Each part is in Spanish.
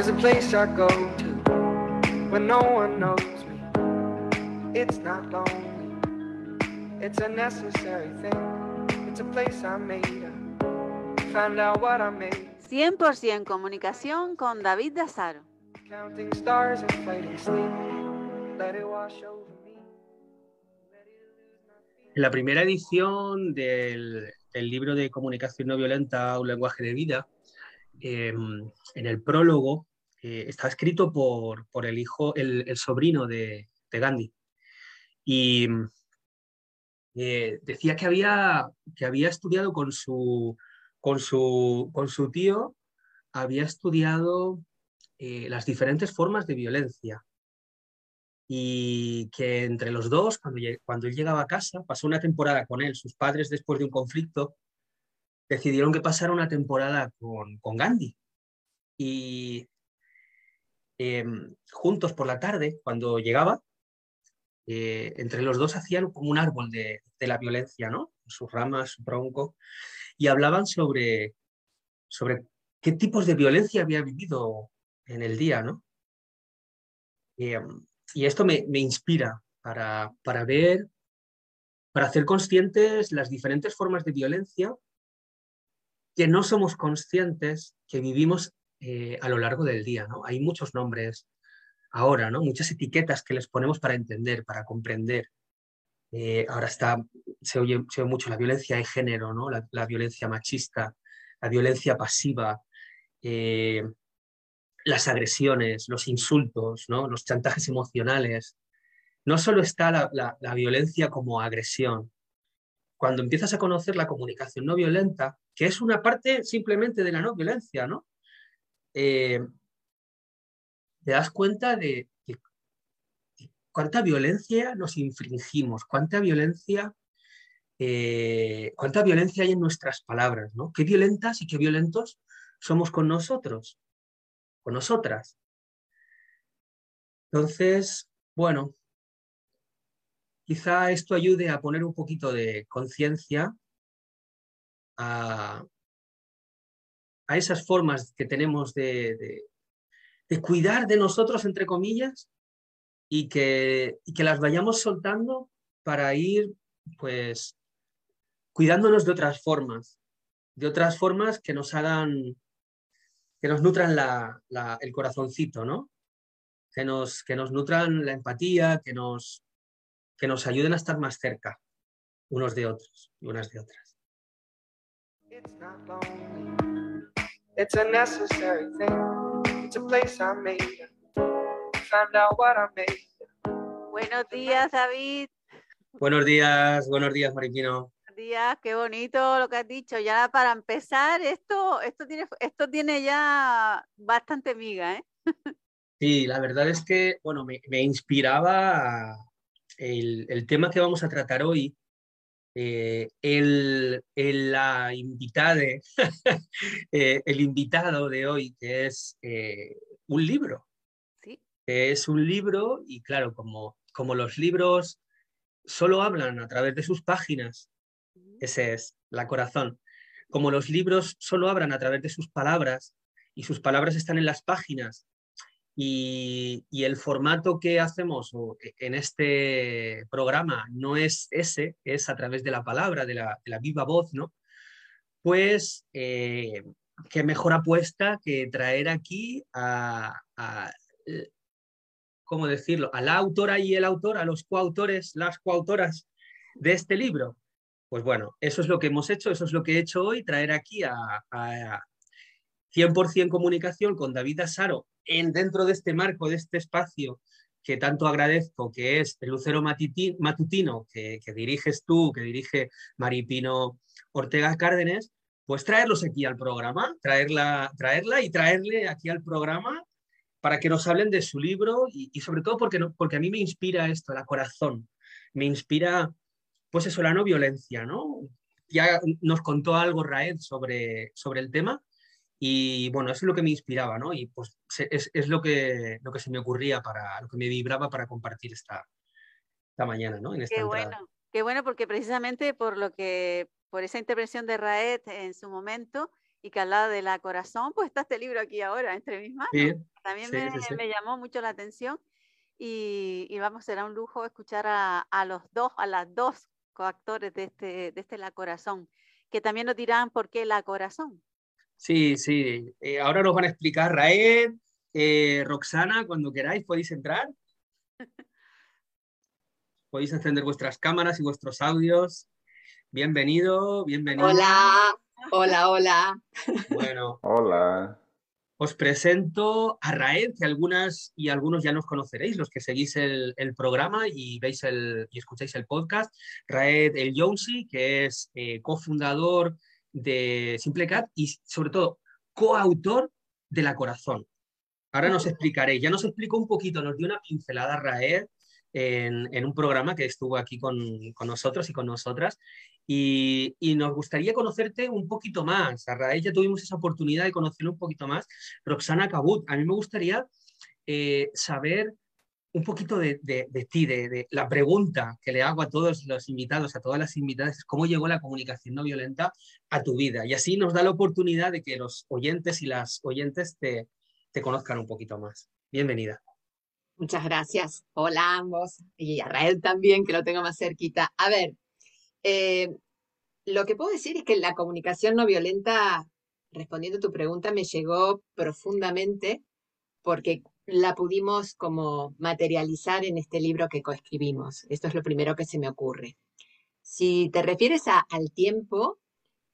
There's a place I go to when no one knows me. It's not lonely, it's a necessary thing. It's a place I made up. Found out what I made. 100% comunicación con David Dazaro. Counting stars and fighting sleep. Let it wash over me. Let it lose my fear. En la primera edición del, del libro de comunicación no violenta, un lenguaje de vida, eh, en el prólogo eh, está escrito por, por el hijo, el, el sobrino de, de Gandhi. Y eh, decía que había, que había estudiado con su, con su, con su tío, había estudiado eh, las diferentes formas de violencia. Y que entre los dos, cuando, cuando él llegaba a casa, pasó una temporada con él. Sus padres, después de un conflicto, decidieron que pasara una temporada con, con Gandhi. Y em, juntos por la tarde, cuando llegaba, eh, entre los dos hacían como un árbol de, de la violencia, ¿no? Sus ramas, su tronco, y hablaban sobre, sobre qué tipos de violencia había vivido en el día, ¿no? Em, y esto me, me inspira para, para ver, para hacer conscientes las diferentes formas de violencia que no somos conscientes que vivimos eh, a lo largo del día, ¿no? Hay muchos nombres ahora, ¿no? Muchas etiquetas que les ponemos para entender, para comprender. Eh, ahora está, se oye, se oye mucho la violencia de género, ¿no? La, la violencia machista, la violencia pasiva, eh, las agresiones, los insultos, ¿no? Los chantajes emocionales. No solo está la, la- la violencia como agresión. Cuando empiezas a conocer la comunicación no violenta, que es una parte simplemente de la no violencia, ¿no? Eh, te das cuenta de, cuánta violencia nos infringimos, cuánta violencia, eh, cuánta violencia hay en nuestras palabras, ¿no? Qué violentas y qué violentos somos con nosotros, con nosotras. Entonces, bueno, quizá esto ayude a poner un poquito de conciencia a, a esas formas que tenemos de, de- cuidar de nosotros, entre comillas, y que, y que las vayamos soltando para ir, pues, cuidándonos de otras formas, de otras formas que nos hagan, que nos nutran la- el corazoncito, ¿no? Que nos, que nos nutran la empatía, que nos, que nos ayuden a estar más cerca unos de otros y unas de otras. It's a necessary thing. It's a place I made. Found out what I made. Buenos días, David. Buenos días, buenos días, Maripino. Buenos días, qué bonito lo que has dicho. Ya para empezar, esto, esto, tiene, esto tiene ya bastante miga, ¿eh? Sí, la verdad es que, bueno, me, me inspiraba el, el tema que vamos a tratar hoy, eh, el, el- la eh, el invitado de hoy, que es eh, un libro, Sí, es un libro y claro, como, como los libros solo hablan a través de sus páginas, ese es la corazón, como los libros solo hablan a través de sus palabras y sus palabras están en las páginas y, el formato que hacemos e, en este programa no es ese, es a través de la palabra, de la, de la viva voz, ¿no? Pues eh, qué mejor apuesta que traer aquí a, a, eh, ¿cómo decirlo?, a la autora y el autor, a los coautores, las coautoras de este libro. Pues bueno, eso es lo que hemos hecho, eso es lo que he hecho hoy, traer aquí a, a 100% comunicación con David Asaro en, dentro de este marco, de este espacio que tanto agradezco, que es el Lucero Matutino, que, diriges tú, que dirige Maripino Ortega Cárdenas, pues traerlos aquí al programa, traerla, traerla y traerle aquí al programa para que nos hablen de su libro y, sobre todo porque, porque a mí me inspira esto, la corazón, me inspira, pues eso, la no violencia, ¿no? Ya nos contó algo Raed sobre, sobre el tema y bueno, eso es lo que me inspiraba, ¿no? Y pues es, es lo, que, lo que se me ocurría para, lo que me vibraba para compartir esta, esta mañana, ¿no? En esta qué entrada. bueno, qué bueno porque precisamente por lo que por esa intervención de Raed en su momento y que al lado de la corazón, pues está este libro aquí ahora entre mis manos. También me, llamó mucho la atención y, y, vamos, será un lujo escuchar a, a, los dos, a las dos coactores de este, de este La Corazón, que también nos dirán por qué La Corazón. Sí, sí. Eh, ahora nos van a explicar Raed, eh, Roxana, cuando queráis podéis entrar. podéis encender vuestras cámaras y vuestros audios. Bienvenido, bienvenido. Hola, hola, hola. Bueno. Hola. Os presento a Raed, que algunas y algunos ya nos conoceréis, los que seguís el, programa y veis el, y escucháis el podcast. Raed El Jonesy, que es eh, cofundador de SimpleCat y sobre todo coautor de La Corazón. Ahora nos explicaré, ya nos explicó un poquito, nos dio una pincelada Raed en, un programa que estuvo aquí con, nosotros y con nosotras. Y, nos gustaría conocerte un poquito más. A raíz ya tuvimos esa oportunidad de conocerlo un poquito más. Roxana Cabut, a mí me gustaría eh, saber un poquito de, ti, de, la pregunta que le hago a todos los invitados, a todas las invitadas, cómo llegó la comunicación no violenta a tu vida. Y así nos da la oportunidad de que los oyentes y las oyentes te, te conozcan un poquito más. Bienvenida. Muchas gracias. Hola ambos. Y a Rael también, que lo tengo más cerquita. A ver, eh, lo que puedo decir es que la comunicación no violenta, respondiendo a tu pregunta, me llegó profundamente porque la pudimos como materializar en este libro que coescribimos. Esto es lo primero que se me ocurre. Si te refieres al tiempo,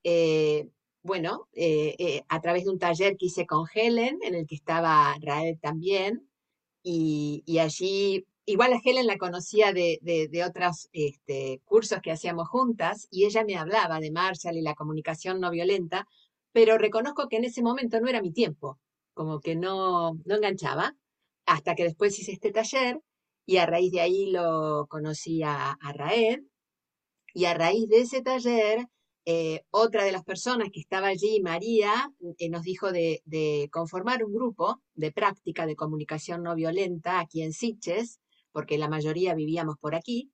eh, bueno, eh, a través de un taller que hice con Helen, en el que estaba Rael también, y, allí, igual a Helen la conocía de, otros este, cursos que hacíamos juntas y ella me hablaba de Marshall y la comunicación no violenta, pero reconozco que en ese momento no era mi tiempo, como que no, no enganchaba, hasta que después hice este taller y a raíz de ahí lo conocí a, Raed y a raíz de ese taller eh, otra de las personas que estaba allí, María, eh, nos dijo de, conformar un grupo de práctica de comunicación no violenta aquí en Siches, porque la mayoría vivíamos por aquí.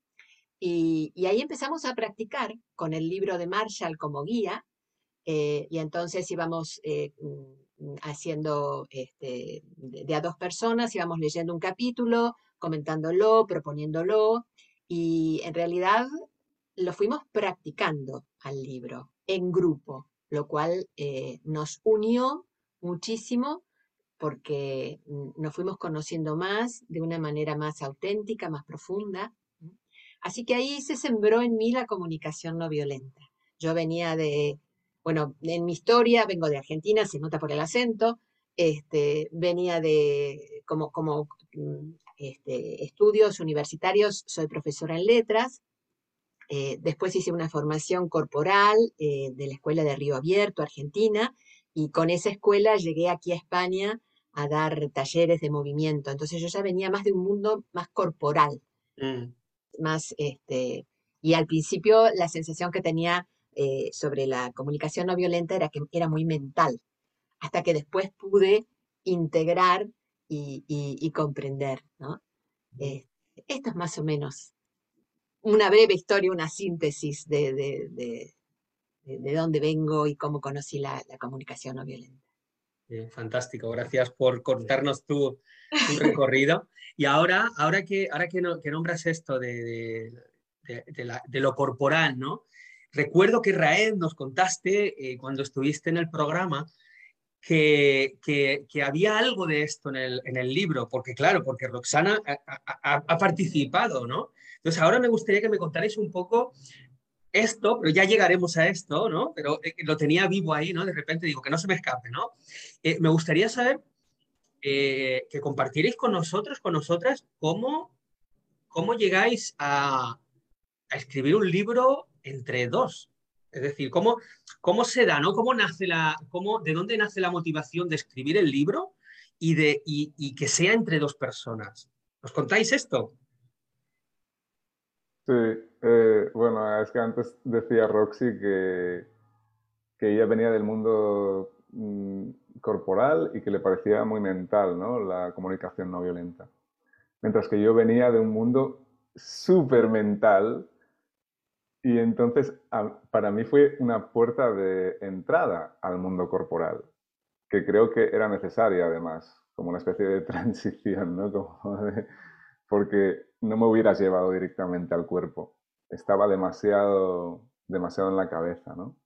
Y, ahí empezamos a practicar con el libro de Marshall como guía. Eh, y entonces íbamos haciendo este, de, a dos personas, íbamos leyendo un capítulo, comentándolo, proponiéndolo. Y en realidad lo fuimos practicando al libro en grupo, lo cual eh, nos unió muchísimo porque mm, nos fuimos conociendo más de una manera más auténtica, más profunda. Así que ahí se sembró en mí la comunicación no violenta. Yo venía de, bueno, en mi historia vengo de Argentina, se nota por el acento, este, venía de, como, como mm, este, estudios universitarios, soy profesora en letras, eh, después hice una formación corporal eh, de la Escuela de Río Abierto, Argentina, y con esa escuela llegué aquí a España a dar talleres de movimiento. Entonces yo ya venía más de un mundo más corporal, mm. más, este, y al principio la sensación que tenía eh, sobre la comunicación no violenta era que era muy mental, hasta que después pude integrar y, comprender, ¿no? Mm. esto es más o menos una breve historia, una síntesis de, de, de, dónde vengo y cómo conocí la, comunicación no violenta. fantástico, gracias por contarnos tu, recorrido. Y ahora, ahora, que, ahora que, que nombras esto de, lo corporal, ¿no? Recuerdo que Raed nos contaste eh, cuando estuviste en el programa que, había algo de esto en el, libro, porque claro, porque Roxana ha, participado, ¿no? Entonces, ahora me gustaría que me contarais un poco esto, pero ya llegaremos a esto, ¿no? Pero eh, lo tenía vivo ahí, ¿no? De repente digo, que no se me escape, ¿no? Eh, me gustaría saber que compartierais con nosotros, con nosotras, cómo, cómo llegáis a, escribir un libro entre dos. Es decir, cómo, cómo se da, ¿no? ¿Cómo nace la, cómo, ¿De dónde nace la motivación de escribir el libro y, de, y, y que sea entre dos personas? ¿Os contáis esto? Sí, eh, bueno, es que antes decía Roxy que, que ella venía del mundo mm, corporal y que le parecía muy mental, ¿no? La comunicación no violenta. Mientras que yo venía de un mundo súper mental Y entonces, para mí fue una puerta de entrada al mundo corporal, que creo que era necesaria además, como una especie de transición, ¿no? porque no me hubieras llevado directamente al cuerpo. Estaba demasiado, demasiado en la cabeza, ¿no?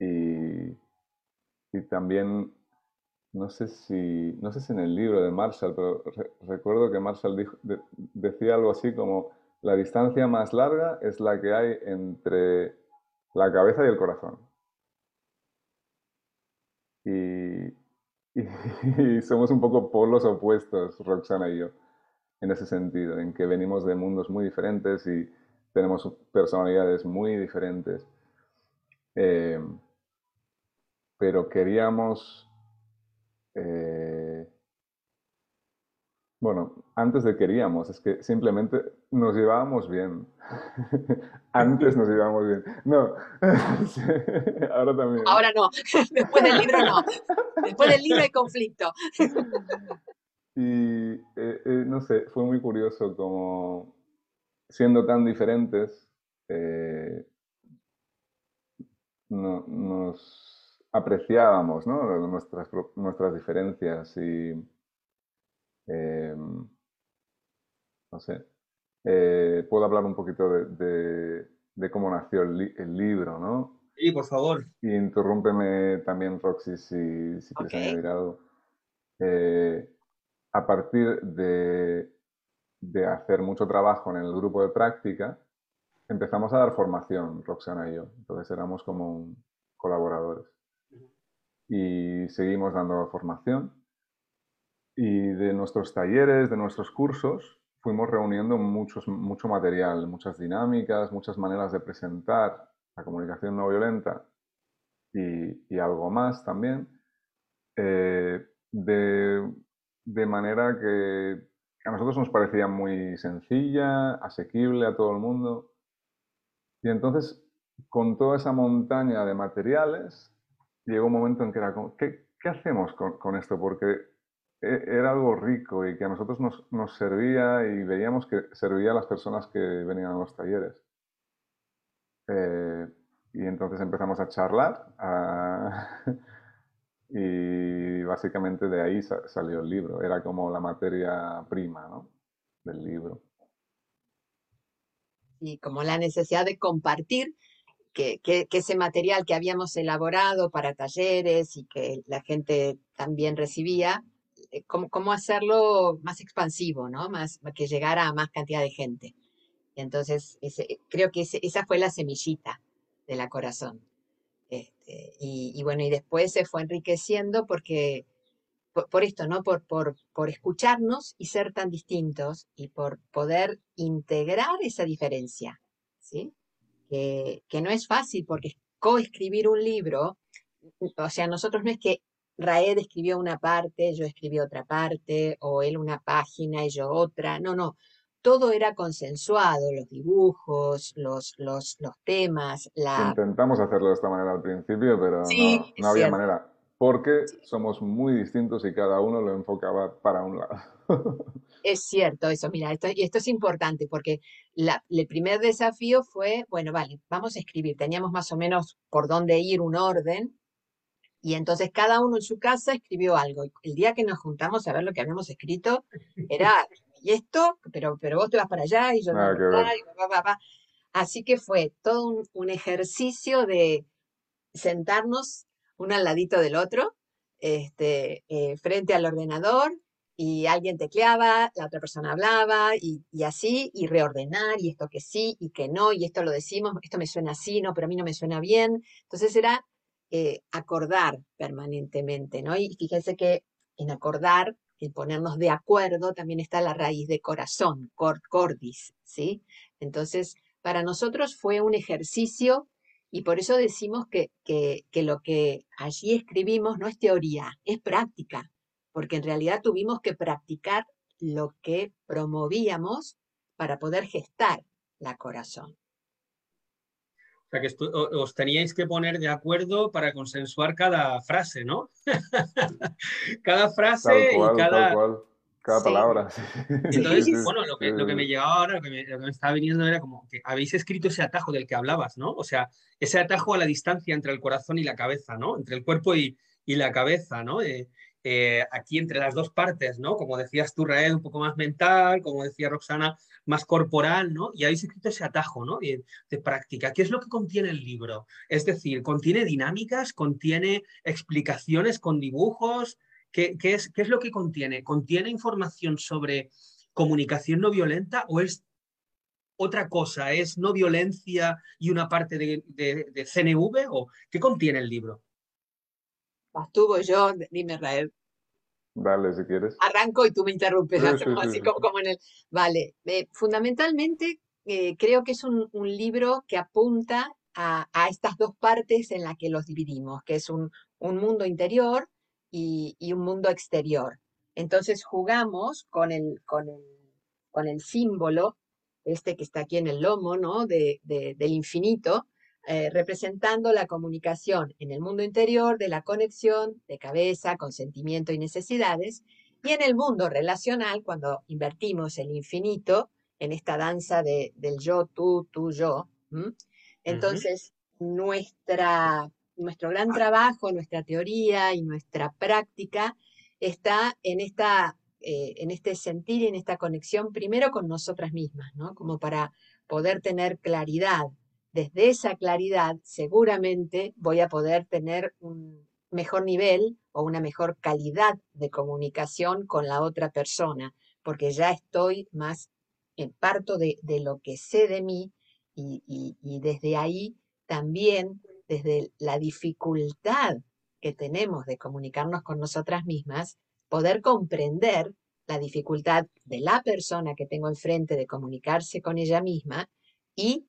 Y, y también, no sé, si, no sé si en el libro de Marshall, pero recuerdo que Marshall dijo, decía algo así como, la distancia más larga es la que hay entre la cabeza y el corazón. Y, somos un poco polos opuestos, Roxana y yo, en ese sentido, en que venimos de mundos muy diferentes y tenemos personalidades muy diferentes. Eh, pero queríamos, eh, bueno, antes de queríamos, es que simplemente nos llevábamos bien. antes nos llevábamos bien. No, ahora también. Ahora no, después del libro no. Después del libro hay conflicto. y eh, eh, no sé, fue muy curioso como siendo tan diferentes, no, nos apreciábamos nuestras, nuestras diferencias y, em, no sé, eh, puedo hablar un poquito de, cómo nació el, libro, ¿no? Sí, por favor. Y interrúmpeme también, Roxy, si, si quieres añadir algo. Eh, a partir de, de hacer mucho trabajo en el grupo de práctica, empezamos a dar formación, Roxana y yo. Entonces éramos como colaboradores y seguimos dando formación. Y de nuestros talleres, de nuestros cursos, fuimos reuniendo muchos, mucho material, muchas dinámicas, muchas maneras de presentar la comunicación no violenta y, algo más también, eh, de, de manera que a nosotros nos parecía muy sencilla, asequible a todo el mundo. Y entonces, con toda esa montaña de materiales, llegó un momento en que era como, ¿qué, qué hacemos con, con, esto? Porque era algo rico y que a nosotros nos, nos, servía y veíamos que servía a las personas que venían a los talleres. Eh, y entonces empezamos a charlar y básicamente de ahí salió el libro. Era como la materia prima del libro. Y como la necesidad de compartir que, ese material que habíamos elaborado para talleres y que la gente también recibía, eh, cómo, hacerlo más expansivo, ¿no? Más, que llegara a más cantidad de gente. entonces, creo que esa fue la semillita de la corazón. Este, y, bueno, y después se fue enriqueciendo porque, por, esto, ¿no? Por, por, por escucharnos y ser tan distintos y por poder integrar esa diferencia, ¿sí? que, no es fácil porque coescribir un libro, o sea, nosotros no es que Raed escribió una parte, yo escribí otra parte, o él una página y yo otra, no, no, todo era consensuado, los dibujos, los, los, los temas, la... Intentamos hacerlo de esta manera al principio, pero no, había manera, porque somos muy distintos y cada uno lo enfocaba para un lado. Es cierto eso, mira, esto, y esto es importante porque el primer desafío fue, bueno, vale, vamos a escribir, teníamos más o menos por dónde ir, un orden, y entonces cada uno en su casa escribió algo. El día que nos juntamos a ver lo que habíamos escrito, era, y esto, pero, pero vos te vas para allá y yo no, Así que fue todo un, ejercicio de sentarnos uno al ladito del otro, este, eh, frente al ordenador, y alguien tecleaba, la otra persona hablaba y, así, y reordenar, y esto que sí, y que no, y esto lo decimos, esto me suena así, no, pero a mí no me suena bien. Entonces era eh, acordar permanentemente, ¿no? Y fíjense que en acordar, en ponernos de acuerdo, también está la raíz de corazón, cordis, ¿sí? Entonces, para nosotros fue un ejercicio y por eso decimos que, que, que lo que allí escribimos no es teoría, es práctica porque en realidad tuvimos que practicar lo que promovíamos para poder gestar la corazón. O sea, que os teníais que poner de acuerdo para consensuar cada frase, ¿no? cada frase y cada... cada palabra. Entonces, bueno, lo que, lo que, me llevaba ahora, lo que me, lo que me, estaba viniendo era como que habéis escrito ese atajo del que hablabas, ¿no? O sea, ese atajo a la distancia entre el corazón y la cabeza, ¿no? Entre el cuerpo y, y la cabeza, ¿no? Eh, eh, aquí entre las dos partes, ¿no? Como decías tú, Raed, un poco más mental, como decía Roxana, más corporal, ¿no? Y habéis escrito ese atajo, ¿no? De, práctica. ¿Qué es lo que contiene el libro? Es decir, ¿contiene dinámicas? ¿Contiene explicaciones con dibujos? ¿Qué, es, qué es lo que contiene? ¿Contiene información sobre comunicación no violenta o es otra cosa? ¿Es no violencia y una parte de, de CNV? ¿O qué contiene el libro? Estuvo yo, dime Rael. Dale, si quieres. Arranco y tú me interrumpes, así como, en el... Vale, eh, fundamentalmente eh, creo que es un, libro que apunta a, estas dos partes en las que los dividimos, que es un, mundo interior y, un mundo exterior. Entonces jugamos con el, con el, con el símbolo, este que está aquí en el lomo, ¿no? De, del infinito, eh, representando la comunicación en el mundo interior de la conexión de cabeza con sentimiento y necesidades, y en el mundo relacional, cuando invertimos el infinito en esta danza de, del yo, tú, tú, yo. Entonces, nuestra, nuestro gran trabajo, nuestra teoría y nuestra práctica está en, esta, eh, en este sentir y en esta conexión primero con nosotras mismas, ¿no? Como para poder tener claridad desde esa claridad seguramente voy a poder tener un mejor nivel o una mejor calidad de comunicación con la otra persona, porque ya estoy más en parto de, lo que sé de mí y, desde ahí también, desde la dificultad que tenemos de comunicarnos con nosotras mismas, poder comprender la dificultad de la persona que tengo enfrente de comunicarse con ella misma y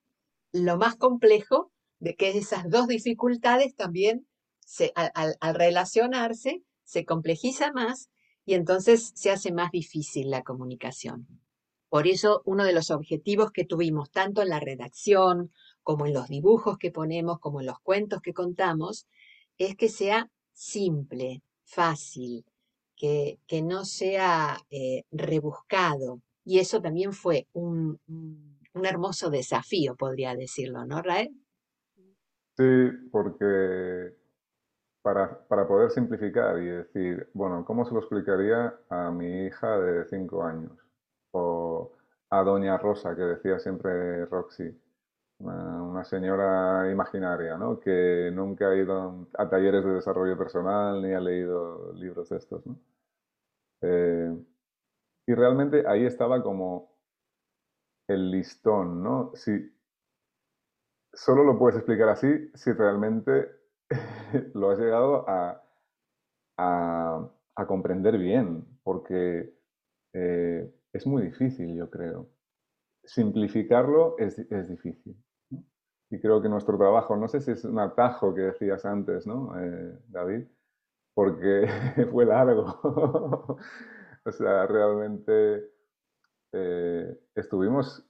lo más complejo de que esas dos dificultades también se, al, relacionarse se complejiza más y entonces se hace más difícil la comunicación. Por eso uno de los objetivos que tuvimos tanto en la redacción como en los dibujos que ponemos, como en los cuentos que contamos, es que sea simple, fácil, que, que no sea eh, rebuscado. Y eso también fue un un hermoso desafío, podría decirlo, ¿no, Rael? Sí, porque para, poder simplificar y decir, bueno, ¿cómo se lo explicaría a mi hija de cinco años? O a Doña Rosa, que decía siempre Roxy, una, señora imaginaria, ¿no? Que nunca ha ido a talleres de desarrollo personal ni ha leído libros de estos, ¿no? Eh, y realmente ahí estaba como el listón, ¿no? Si solo lo puedes explicar así si realmente lo has llegado a, a, comprender bien, porque eh, es muy difícil, yo creo. Simplificarlo es, difícil. Y creo que nuestro trabajo, no sé si es un atajo que decías antes, ¿no, eh, David? Porque fue largo. o sea, realmente eh, estuvimos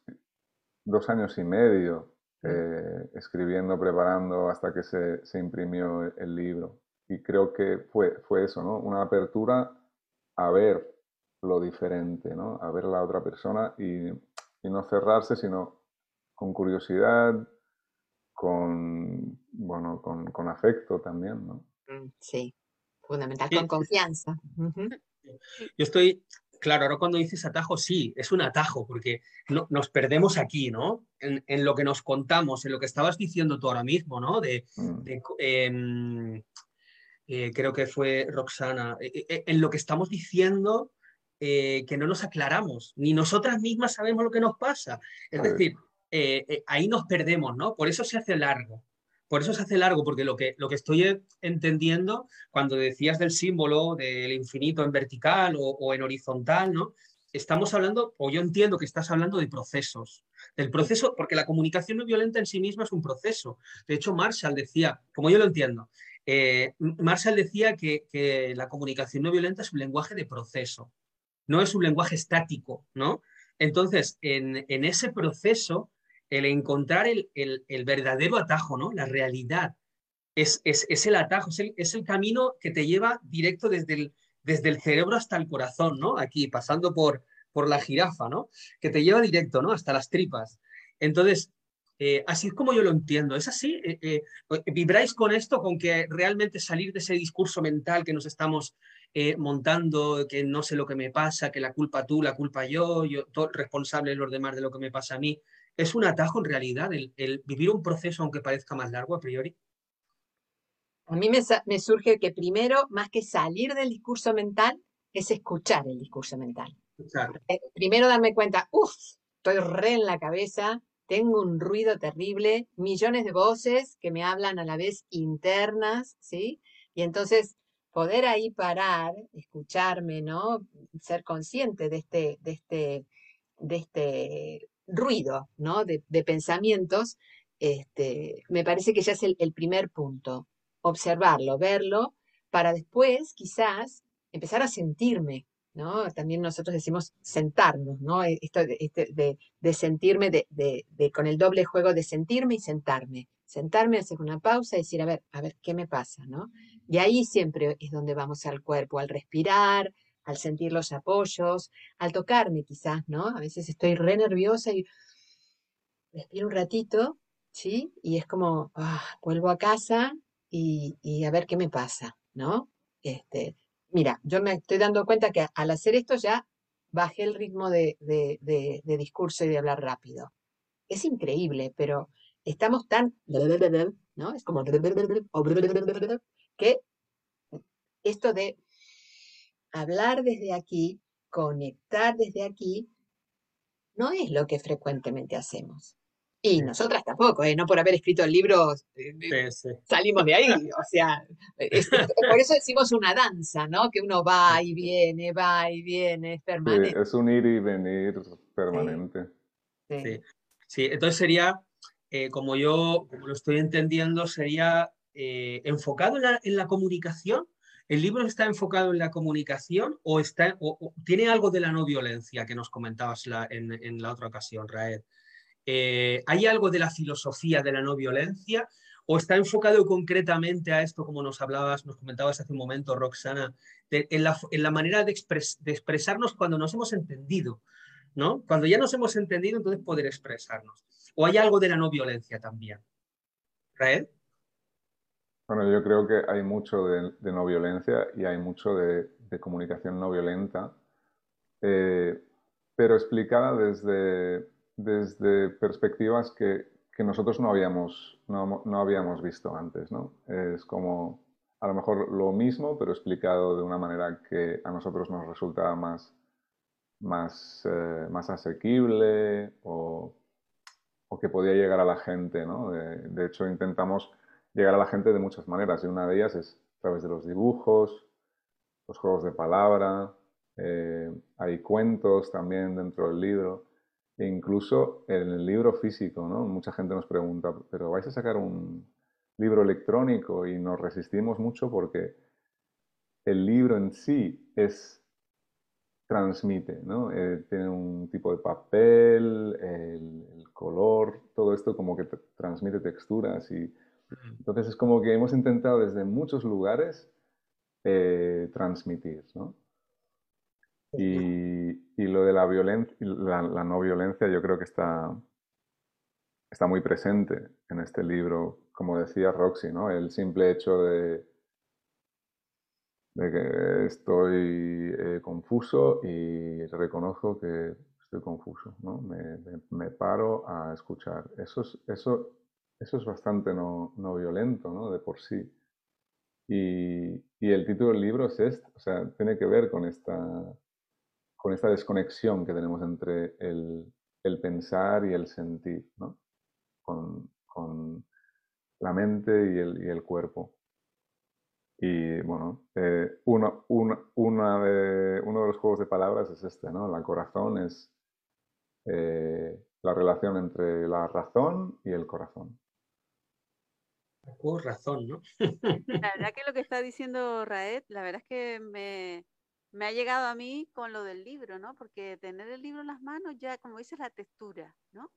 dos años y medio eh, escribiendo, preparando hasta que se, imprimió el libro. Y creo que fue, fue eso, ¿no? Una apertura a ver lo diferente, ¿no? A ver a la otra persona y, no cerrarse, sino con curiosidad, con, bueno, con, afecto también, ¿no? Mm, sí, fundamental, con confianza. Yo estoy Claro, ahora cuando dices atajo, sí, es un atajo, porque no, nos perdemos aquí, ¿no? En, lo que nos contamos, en lo que estabas diciendo tú ahora mismo, ¿no? De, mm. em, eh, creo que fue Roxana, eh, eh, en lo que estamos diciendo que no nos aclaramos, ni nosotras mismas sabemos lo que nos pasa. Es decir, ahí nos perdemos, ¿no? Por eso se hace largo. Por eso se hace largo, porque lo que, lo que estoy entendiendo cuando decías del símbolo del infinito en vertical o, en horizontal, ¿no? Estamos hablando, o yo entiendo que estás hablando de procesos, del proceso, porque la comunicación no violenta en sí misma es un proceso. De hecho, Marshall decía, como yo lo entiendo, eh, Marshall decía que, la comunicación no violenta es un lenguaje de proceso, no es un lenguaje estático, ¿no? Entonces, en, en ese proceso el encontrar el, verdadero atajo, ¿no? La realidad. Es, es, el atajo, es el, camino que te lleva directo desde el, desde el cerebro hasta el corazón, ¿no? Aquí, pasando por, por la jirafa, ¿no? Que te lleva directo, ¿no? Hasta las tripas. Entonces, eh, así es como yo lo entiendo. ¿Es así? Eh, eh, ¿Vibráis con esto, con que realmente salir de ese discurso mental que nos estamos montando, que no sé lo que me pasa, que la culpa tú, la culpa yo, yo responsable de los demás de lo que me pasa a mí? ¿Es un atajo en realidad el, vivir un proceso aunque parezca más largo a priori? A mí me, surge que primero, más que salir del discurso mental, es escuchar el discurso mental. primero darme cuenta, uff, estoy re en la cabeza, tengo un ruido terrible, millones de voces que me hablan a la vez internas, ¿sí? Y entonces poder ahí parar, escucharme, ¿no? Ser consciente de este, de este, de este ruido, ¿no? De, pensamientos, este, me parece que ya es el primer punto. Observarlo, verlo, para después quizás empezar a sentirme, también nosotros decimos sentarnos, ¿no? E, esto de, este, sentirme, de, con el doble juego de sentirme y sentarme. Sentarme, hacer una pausa y decir, a ver, a ver, ¿qué me pasa, no? Y ahí siempre es donde vamos al cuerpo, al respirar, al sentir los apoyos, al tocarme quizás, ¿no? A veces estoy re nerviosa y respiro un ratito, ¿sí? Y es como, ah, vuelvo a casa y, a ver qué me pasa, ¿no? Este, mira, yo me estoy dando cuenta que al hacer esto ya bajé el ritmo de, discurso y de hablar rápido. Es increíble, pero estamos tan, ¿no? Es como que esto de hablar desde aquí, conectar desde aquí, no es lo que frecuentemente hacemos. Y nosotras tampoco, ¿eh? no por haber escrito el libro eh, salimos de ahí. O sea, por eso decimos una danza, ¿no? Que uno va y viene, va y viene, es permanente. es un ir y venir permanente. Sí, sí. entonces sería, eh, como yo como lo estoy entendiendo, sería enfocado en la, en la, comunicación. ¿El libro está enfocado en la comunicación o, está, tiene algo de la no violencia que nos comentabas en, la otra ocasión, Raed? Eh, ¿Hay algo de la filosofía de la no violencia o está enfocado concretamente a esto, como nos hablabas, nos comentabas hace un momento, Roxana, en, la, manera de, expresarnos cuando nos hemos entendido, ¿no? Cuando ya nos hemos entendido, entonces poder expresarnos. ¿O hay algo de la no violencia también? ¿Raed? Bueno, yo creo que hay mucho de, no violencia y hay mucho de, comunicación no violenta, eh, pero explicada desde desde perspectivas que, nosotros no habíamos, no, habíamos visto antes. ¿no? Es como a lo mejor lo mismo, pero explicado de una manera que a nosotros nos resulta más, más, eh, más asequible o, que podía llegar a la gente. ¿no? De, hecho, intentamos llegar a la gente de muchas maneras y una de ellas es a través de los dibujos, los juegos de palabra, eh, hay cuentos también dentro del libro. E incluso en el libro físico, ¿no? Mucha gente nos pregunta, ¿pero vais a sacar un libro electrónico? Y nos resistimos mucho porque el libro en sí es transmite, ¿no? Eh, tiene un tipo de papel, el, color, todo esto como que transmite texturas y entonces es como que hemos intentado desde muchos lugares eh, transmitir, ¿no? Y, lo de la, violencia, la, no violencia yo creo que está, está muy presente en este libro, como decía Roxy, ¿no? El simple hecho de, de que estoy eh, confuso y reconozco que estoy confuso, ¿no? Me, paro a escuchar. Eso es, eso, eso es bastante no, no violento, ¿no? De por sí. Y, y, el título del libro es este, o sea, tiene que ver con esta, con esta desconexión que tenemos entre el, pensar y el sentir, ¿no? con, la mente y el, cuerpo. Y bueno, eh, uno, una, de, uno de los juegos de palabras es este, ¿no? La corazón es eh, la relación entre la razón y el corazón. Razón, ¿no? la verdad que lo que está diciendo Raed, la verdad es que me, me ha llegado a mí con lo del libro, ¿no? Porque tener el libro en las manos ya, como dices, la textura, ¿no?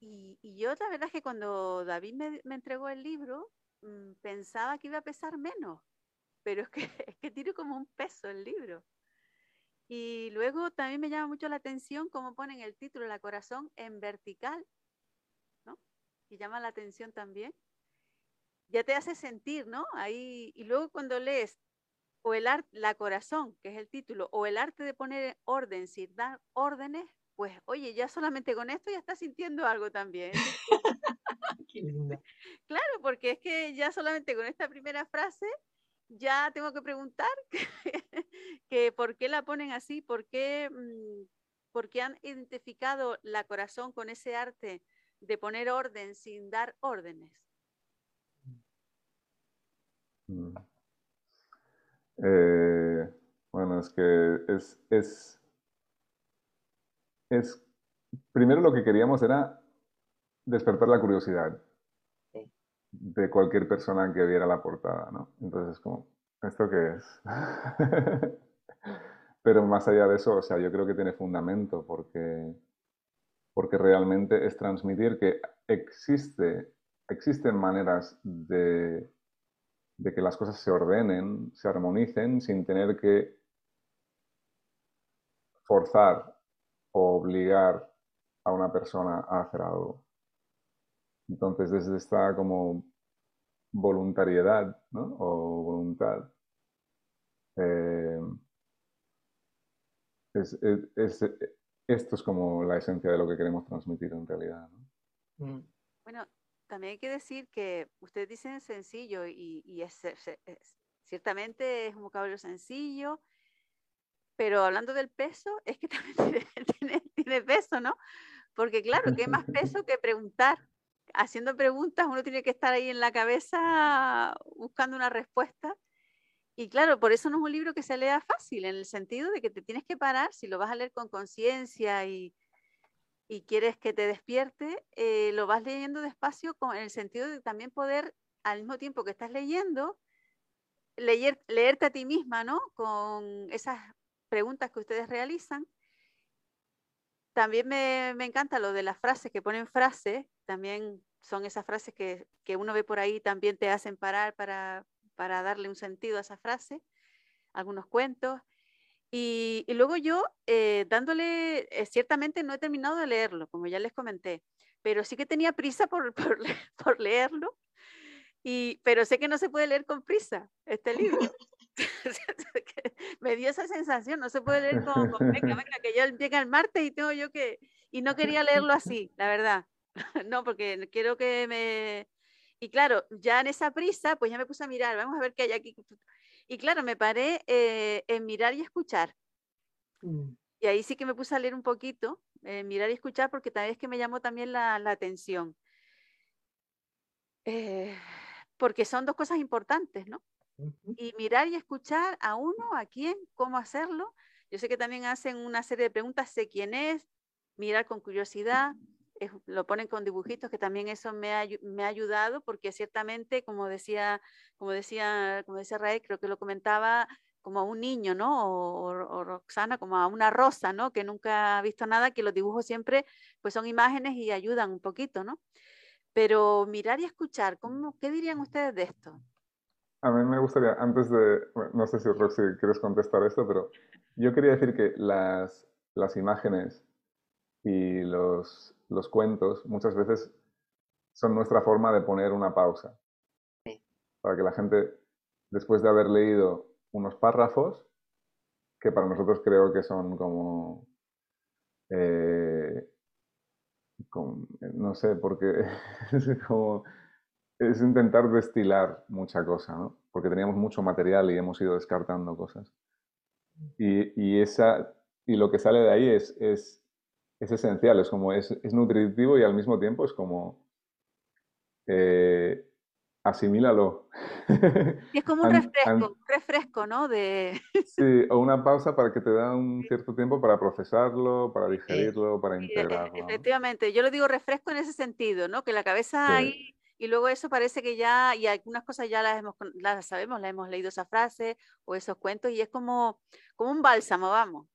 Y, yo la verdad es que cuando David me, entregó el libro, mm, pensaba que iba a pesar menos, pero es que, es que tiene como un peso el libro. Y luego también me llama mucho la atención cómo ponen el título, La corazón en vertical, ¿no? Y llama la atención también. Ya te hace sentir, ¿no? Ahí, y luego cuando lees o el arte, la corazón, que es el título, o el arte de poner orden sin dar órdenes, pues oye, ya solamente con esto ya estás sintiendo algo también. Claro, porque es que ya solamente con esta primera frase ya tengo que preguntar que, por qué la ponen así, por qué, mm, por qué han identificado la corazón con ese arte de poner orden sin dar órdenes. Mm. Eh, bueno, es que es, es, es, primero lo que queríamos era despertar la curiosidad de cualquier persona que viera la portada, ¿no? Entonces, como, ¿esto qué es? Pero más allá de eso, o sea, yo creo que tiene fundamento porque, porque realmente es transmitir que existe, existen maneras de, de que las cosas se ordenen, se armonicen, sin tener que forzar o obligar a una persona a hacer algo. Entonces, desde esta como voluntariedad ¿no? o voluntad, eh, es, esto es como la esencia de lo que queremos transmitir en realidad. Mm. Bueno, también hay que decir que ustedes dicen sencillo y, es, ciertamente es un vocabulario sencillo, pero hablando del peso, es que también tiene, tiene peso, ¿no? Porque claro, ¿qué más peso que preguntar? haciendo preguntas, uno tiene que estar ahí en la cabeza buscando una respuesta. Y claro, por eso no es un libro que se lea fácil, en el sentido de que te tienes que parar, si lo vas a leer con conciencia y, y, quieres que te despierte, eh, lo vas leyendo despacio con, el sentido de también poder, al mismo tiempo que estás leyendo, leer, leerte a ti misma, ¿no? Con esas preguntas que ustedes realizan. También me, me encanta lo de las frases, que ponen frases, también son esas frases que, uno ve por ahí, también te hacen parar para, darle un sentido a esa frase, algunos cuentos. Y, luego yo, eh, dándole, eh, ciertamente no he terminado de leerlo, como ya les comenté, pero sí que tenía prisa por, por, leerlo, y, pero sé que no se puede leer con prisa este libro. me dio esa sensación, no se puede leer con, venga, venga, que ya llega el martes y tengo yo que, y no quería leerlo así, la verdad. no, porque quiero que me... Y claro, ya en esa prisa, pues ya me puse a mirar, vamos a ver qué hay aquí. Y claro, me paré eh, en mirar y escuchar. Mm. Y ahí sí que me puse a leer un poquito, mirar y escuchar, porque tal vez que me llamó también la, atención. Eh, porque son dos cosas importantes, ¿no? Y mirar y escuchar a uno, a quién, cómo hacerlo. Yo sé que también hacen una serie de preguntas, sé quién es, mirar con curiosidad, lo ponen con dibujitos, que también eso me ha, me ha, ayudado, porque ciertamente, como decía, como decía, como decía Raed, creo que lo comentaba como a un niño, ¿no? O, Roxana, como a una rosa, ¿no? Que nunca ha visto nada, que los dibujos siempre pues son imágenes y ayudan un poquito, ¿no? Pero mirar y escuchar, ¿cómo, ¿qué dirían ustedes de esto? A mí me gustaría, antes de, no sé si Roxy quieres contestar esto, pero yo quería decir que las, las imágenes y los, los cuentos muchas veces son nuestra forma de poner una pausa. Para que la gente, después de haber leído unos párrafos, que para nosotros creo que son como, eh, no sé, porque es como, es intentar destilar mucha cosa, ¿no? Porque teníamos mucho material y hemos ido descartando cosas. Y, y esa, y lo que sale de ahí es, es es esencial, es como es, es, nutritivo y al mismo tiempo es como eh, asimílalo. Y es como un refresco, un refresco, ¿no? De... sí, o una pausa para que te da un cierto tiempo para procesarlo, para digerirlo, para e, integrarlo. Efectivamente, yo lo digo refresco en ese sentido, ¿no? Que la cabeza ahí y luego eso parece que ya, y algunas cosas ya las, hemos, las sabemos, las hemos leído esa frase o esos cuentos y es como, como un bálsamo, vamos.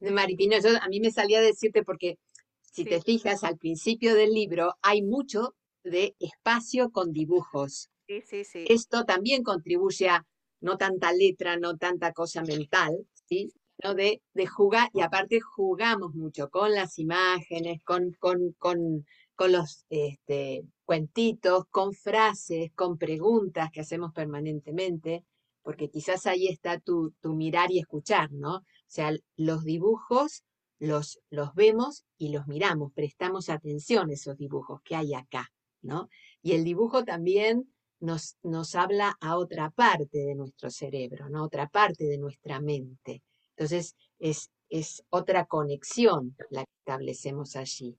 Maripino, yo, a mí me salía a decirte porque si te fijas al principio del libro hay mucho de espacio con dibujos. Sí, sí, sí. Esto también contribuye a, no tanta letra, no tanta cosa mental, ¿sí? ¿no? De, de, jugar, y aparte jugamos mucho con las imágenes, con, con, con, con los este, cuentitos, con frases, con preguntas que hacemos permanentemente, porque quizás ahí está tu, tu mirar y escuchar, ¿no? O sea, los dibujos los, los vemos y los miramos, prestamos atención a esos dibujos que hay acá, ¿no? Y el dibujo también nos, nos habla a otra parte de nuestro cerebro, ¿no? Otra parte de nuestra mente. Entonces, es, es otra conexión la que establecemos allí.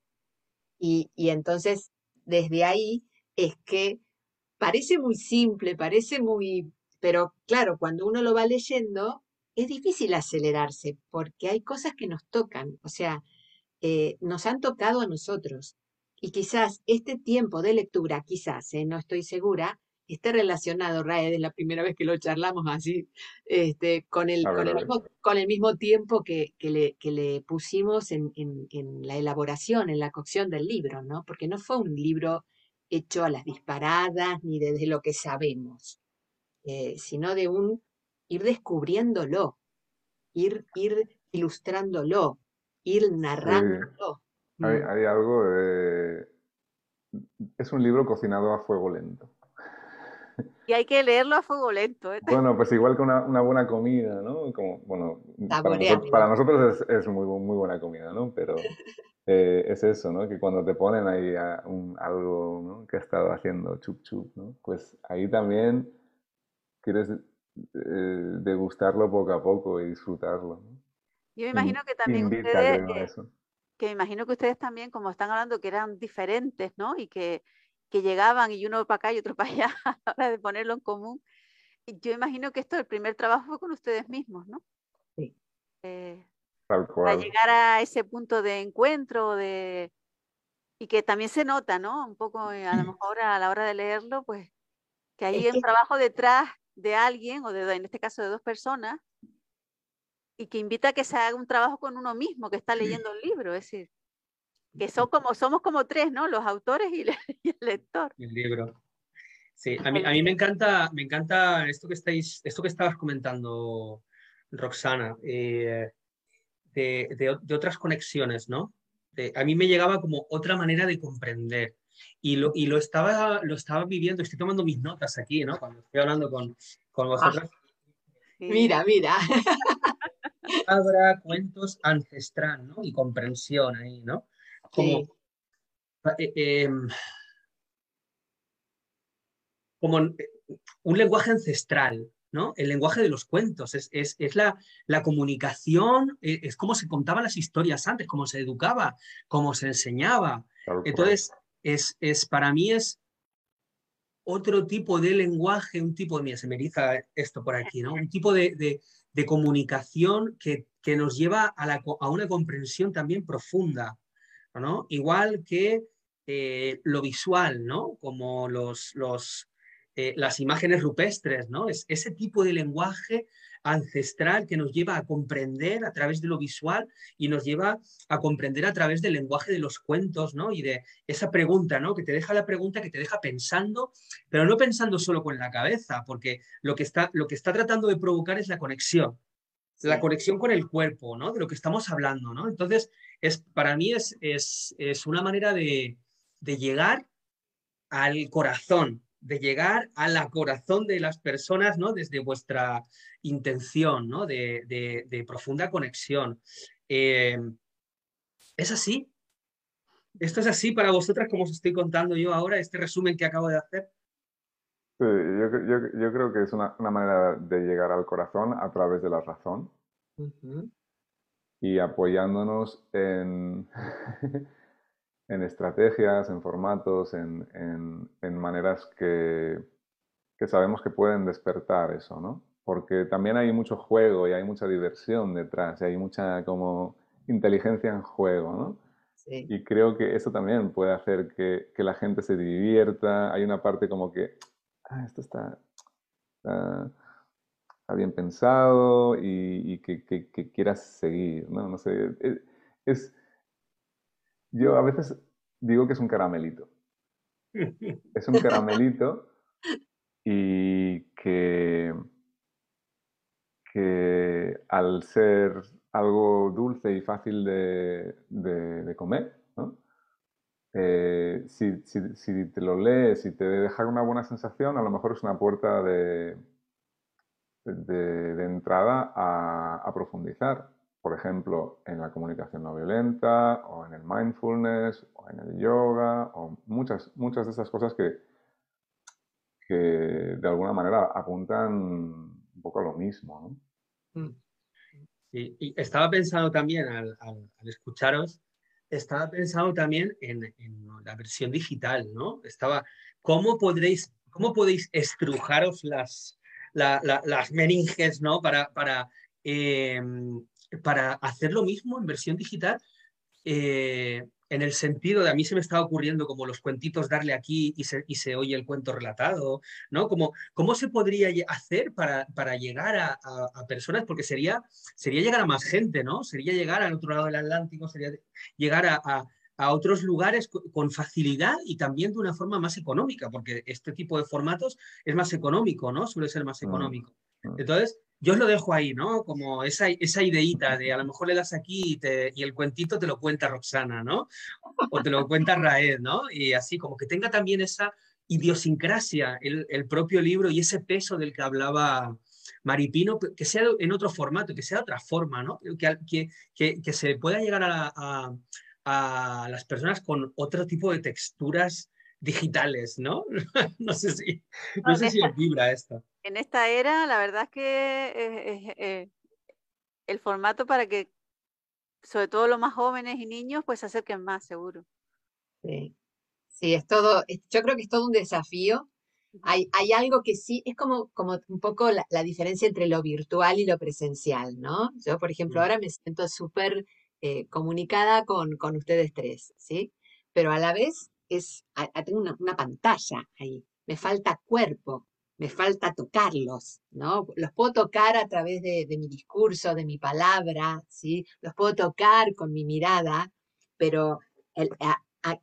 Y, y entonces, desde ahí es que parece muy simple, parece muy, pero claro, cuando uno lo va leyendo, es difícil acelerarse porque hay cosas que nos tocan, o sea, eh, nos han tocado a nosotros. Y quizás este tiempo de lectura, quizás, eh, no estoy segura, esté relacionado, Raed, es la primera vez que lo charlamos así, este, con, el, con, el mismo, con, el, mismo, tiempo que, que, le, que le, pusimos en, en, en, la elaboración, en la cocción del libro, ¿no? Porque no fue un libro hecho a las disparadas ni desde lo que sabemos, eh, sino de un ir descubriéndolo, ir, ir ilustrándolo, ir narrándolo. Hay, hay, algo de... Es un libro cocinado a fuego lento. Y hay que leerlo a fuego lento. ¿eh? Bueno, pues igual que una, una buena comida, ¿no? Como, bueno, para nosotros, es, es, muy, muy buena comida, ¿no? Pero eh, es eso, ¿no? Que cuando te ponen ahí un, algo ¿no? que has estado haciendo chup chup, ¿no? Pues ahí también quieres eh, degustarlo poco a poco y disfrutarlo. Yo me imagino que también ustedes, que me imagino que ustedes también, como están hablando, que eran diferentes, ¿no? Y que, que llegaban y uno para acá y otro para allá, a la de ponerlo en común. Yo imagino que esto, el primer trabajo fue con ustedes mismos, ¿no? Sí. Eh, para llegar a ese punto de encuentro, de y que también se nota, ¿no? Un poco, eh, a lo mejor a la hora de leerlo, pues que hay un trabajo detrás de alguien, o de, en este caso de dos personas, y que invita a que se haga un trabajo con uno mismo que está leyendo el libro, es decir, que son como, somos como tres, ¿no? Los autores y, el lector. El libro. Sí, a mí, a mí me encanta, me encanta esto que estáis, esto que estabas comentando, Roxana, eh, de, de, otras conexiones, ¿no? a mí me llegaba como otra manera de comprender. Y lo, y lo, estaba, lo estaba viviendo, estoy tomando mis notas aquí, ¿no? Cuando estoy hablando con, con ah. vosotros. Mira, mira. Habrá cuentos ancestral, ¿no? Y comprensión ahí, ¿no? Como, eh, em, como eh, un lenguaje ancestral, ¿no? El lenguaje de los cuentos, es, es, es la, la, comunicación, es, es como se contaban las historias antes, cómo se educaba, cómo se enseñaba. Entonces, es, es, para mí es otro tipo de lenguaje, un tipo, mira, se me eriza esto por aquí, ¿no? Un tipo de, de, comunicación que, que, nos lleva a, la, a, una comprensión también profunda, ¿no? Igual que eh, lo visual, ¿no? Como los, los, eh, las imágenes rupestres, ¿no? Es ese tipo de lenguaje ancestral que nos lleva a comprender a través de lo visual y nos lleva a comprender a través del lenguaje de los cuentos, ¿no? Y de esa pregunta, ¿no? Que te deja la pregunta, que te deja pensando, pero no pensando solo con la cabeza, porque lo que está, lo que está tratando de provocar es la conexión, la conexión con el cuerpo, ¿no? De lo que estamos hablando, ¿no? Entonces, es, para mí es, es, es una manera de, de llegar al corazón, de llegar a la corazón de las personas, ¿no? Desde vuestra intención, ¿no? De, profunda conexión. Eh, es así. ¿Esto es así para vosotras como os estoy contando yo ahora, este resumen que acabo de hacer? Sí, yo, creo que es una, manera de llegar al corazón a través de la razón y apoyándonos en, en estrategias, en formatos, en, maneras que, sabemos que pueden despertar eso, ¿no? Porque también hay mucho juego y hay mucha diversión detrás, y hay mucha como inteligencia en juego, ¿no? Y creo que eso también puede hacer que, la gente se divierta. Hay una parte como que, ah, esto está, bien pensado y, que, quieras seguir, ¿no? No sé, es yo a veces digo que es un caramelito. Es un caramelito y que, que al ser algo dulce y fácil de, comer, eh, si, te lo lees y te deja una buena sensación, a lo mejor es una puerta de, de, entrada a, profundizar. Por ejemplo, en la comunicación no violenta, o en el mindfulness, o en el yoga, o muchas, muchas de esas cosas que, que de alguna manera apuntan un poco a lo mismo. Mm. y estaba pensando también al, escucharos, estaba pensando también en, la versión digital, ¿no? Estaba, ¿cómo podréis, cómo podéis estrujaros las, las meninges, ¿no? Para, para, em, para hacer lo mismo en versión digital. Eh, en el sentido de a mí se me está ocurriendo como los cuentitos darle aquí y se, y se oye el cuento relatado, ¿no? Como, ¿Cómo se podría hacer para, para llegar a, a, personas? Porque sería, sería llegar a más gente, ¿no? Sería llegar al otro lado del Atlántico, sería llegar a, a otros lugares con facilidad y también de una forma más económica, porque este tipo de formatos es más económico, ¿no? Suele ser más mm, económico. Mm. Entonces, yo os lo dejo ahí, ¿no? Como esa, esa ideita de a lo mejor le das aquí y, el cuentito te lo cuenta Roxana, ¿no? O te lo cuenta Raed, ¿no? Y así, como que tenga también esa idiosincrasia el, el propio libro y ese peso del que hablaba Maripino, que sea en otro formato, que sea de otra forma, ¿no? Que, que, que, se pueda llegar a a las personas con otro tipo de texturas digitales, ¿no? no sé si, no sé si vibra esto. En esta era, la verdad es que eh, el formato para que, sobre todo los más jóvenes y niños, pues se acerquen más, seguro. Sí, sí es todo, yo creo que es todo un desafío. Hay, hay algo que sí, es como, como un poco la, la diferencia entre lo virtual y lo presencial, ¿no? Yo, por ejemplo, ahora me siento súper eh, comunicada con, con, ustedes tres, ¿sí? Pero a la vez es, tengo una, pantalla ahí, me falta cuerpo, me falta tocarlos, ¿no? Los puedo tocar a través de, mi discurso, de mi palabra, ¿sí? Los puedo tocar con mi mirada, pero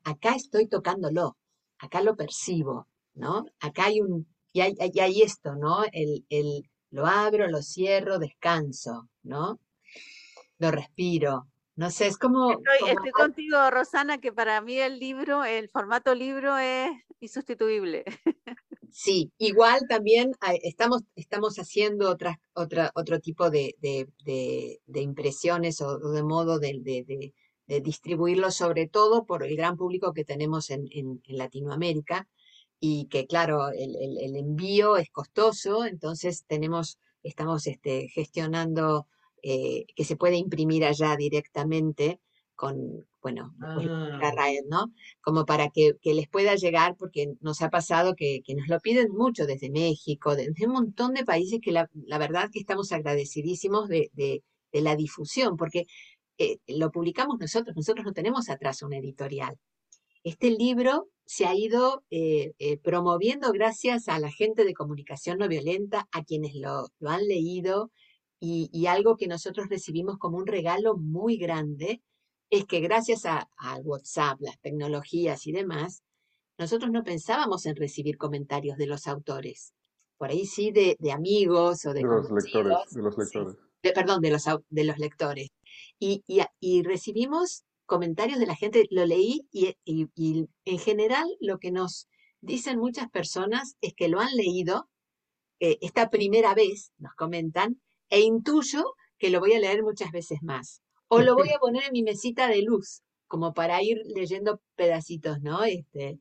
acá estoy tocándolo, acá lo percibo, ¿no? Acá hay un, y hay, hay esto, ¿no? El, el, lo abro, lo cierro, descanso, ¿no? Lo respiro, no sé, es como... Estoy, contigo, Rosana, que para mí el libro, el formato libro es insustituible. Sí, igual también estamos, estamos haciendo otra, otra, otro tipo de, impresiones o, de modo de, distribuirlo, sobre todo por el gran público que tenemos en, Latinoamérica y que, claro, el, envío es costoso, entonces tenemos, estamos este, gestionando eh, que se puede imprimir allá directamente con, bueno, ah. ¿no? Como para que, les pueda llegar, porque nos ha pasado que, nos lo piden mucho desde México, desde un montón de países que la, verdad que estamos agradecidísimos de, la difusión, porque eh, lo publicamos nosotros, nosotros no tenemos atrás una editorial. Este libro se ha ido eh, promoviendo gracias a la gente de comunicación no violenta, a quienes lo, lo han leído, y, algo que nosotros recibimos como un regalo muy grande es que gracias a, WhatsApp, las tecnologías y demás, nosotros no pensábamos en recibir comentarios de los autores. Por ahí sí de, amigos o de, los lectores. De los lectores. perdón, de los, de los lectores. Y, y, recibimos comentarios de la gente, lo leí y, y, en general lo que nos dicen muchas personas es que lo han leído eh, esta primera vez, nos comentan, e intuyo que lo voy a leer muchas veces más. O lo voy a poner en mi mesita de luz, como para ir leyendo pedacitos, ¿no? Este,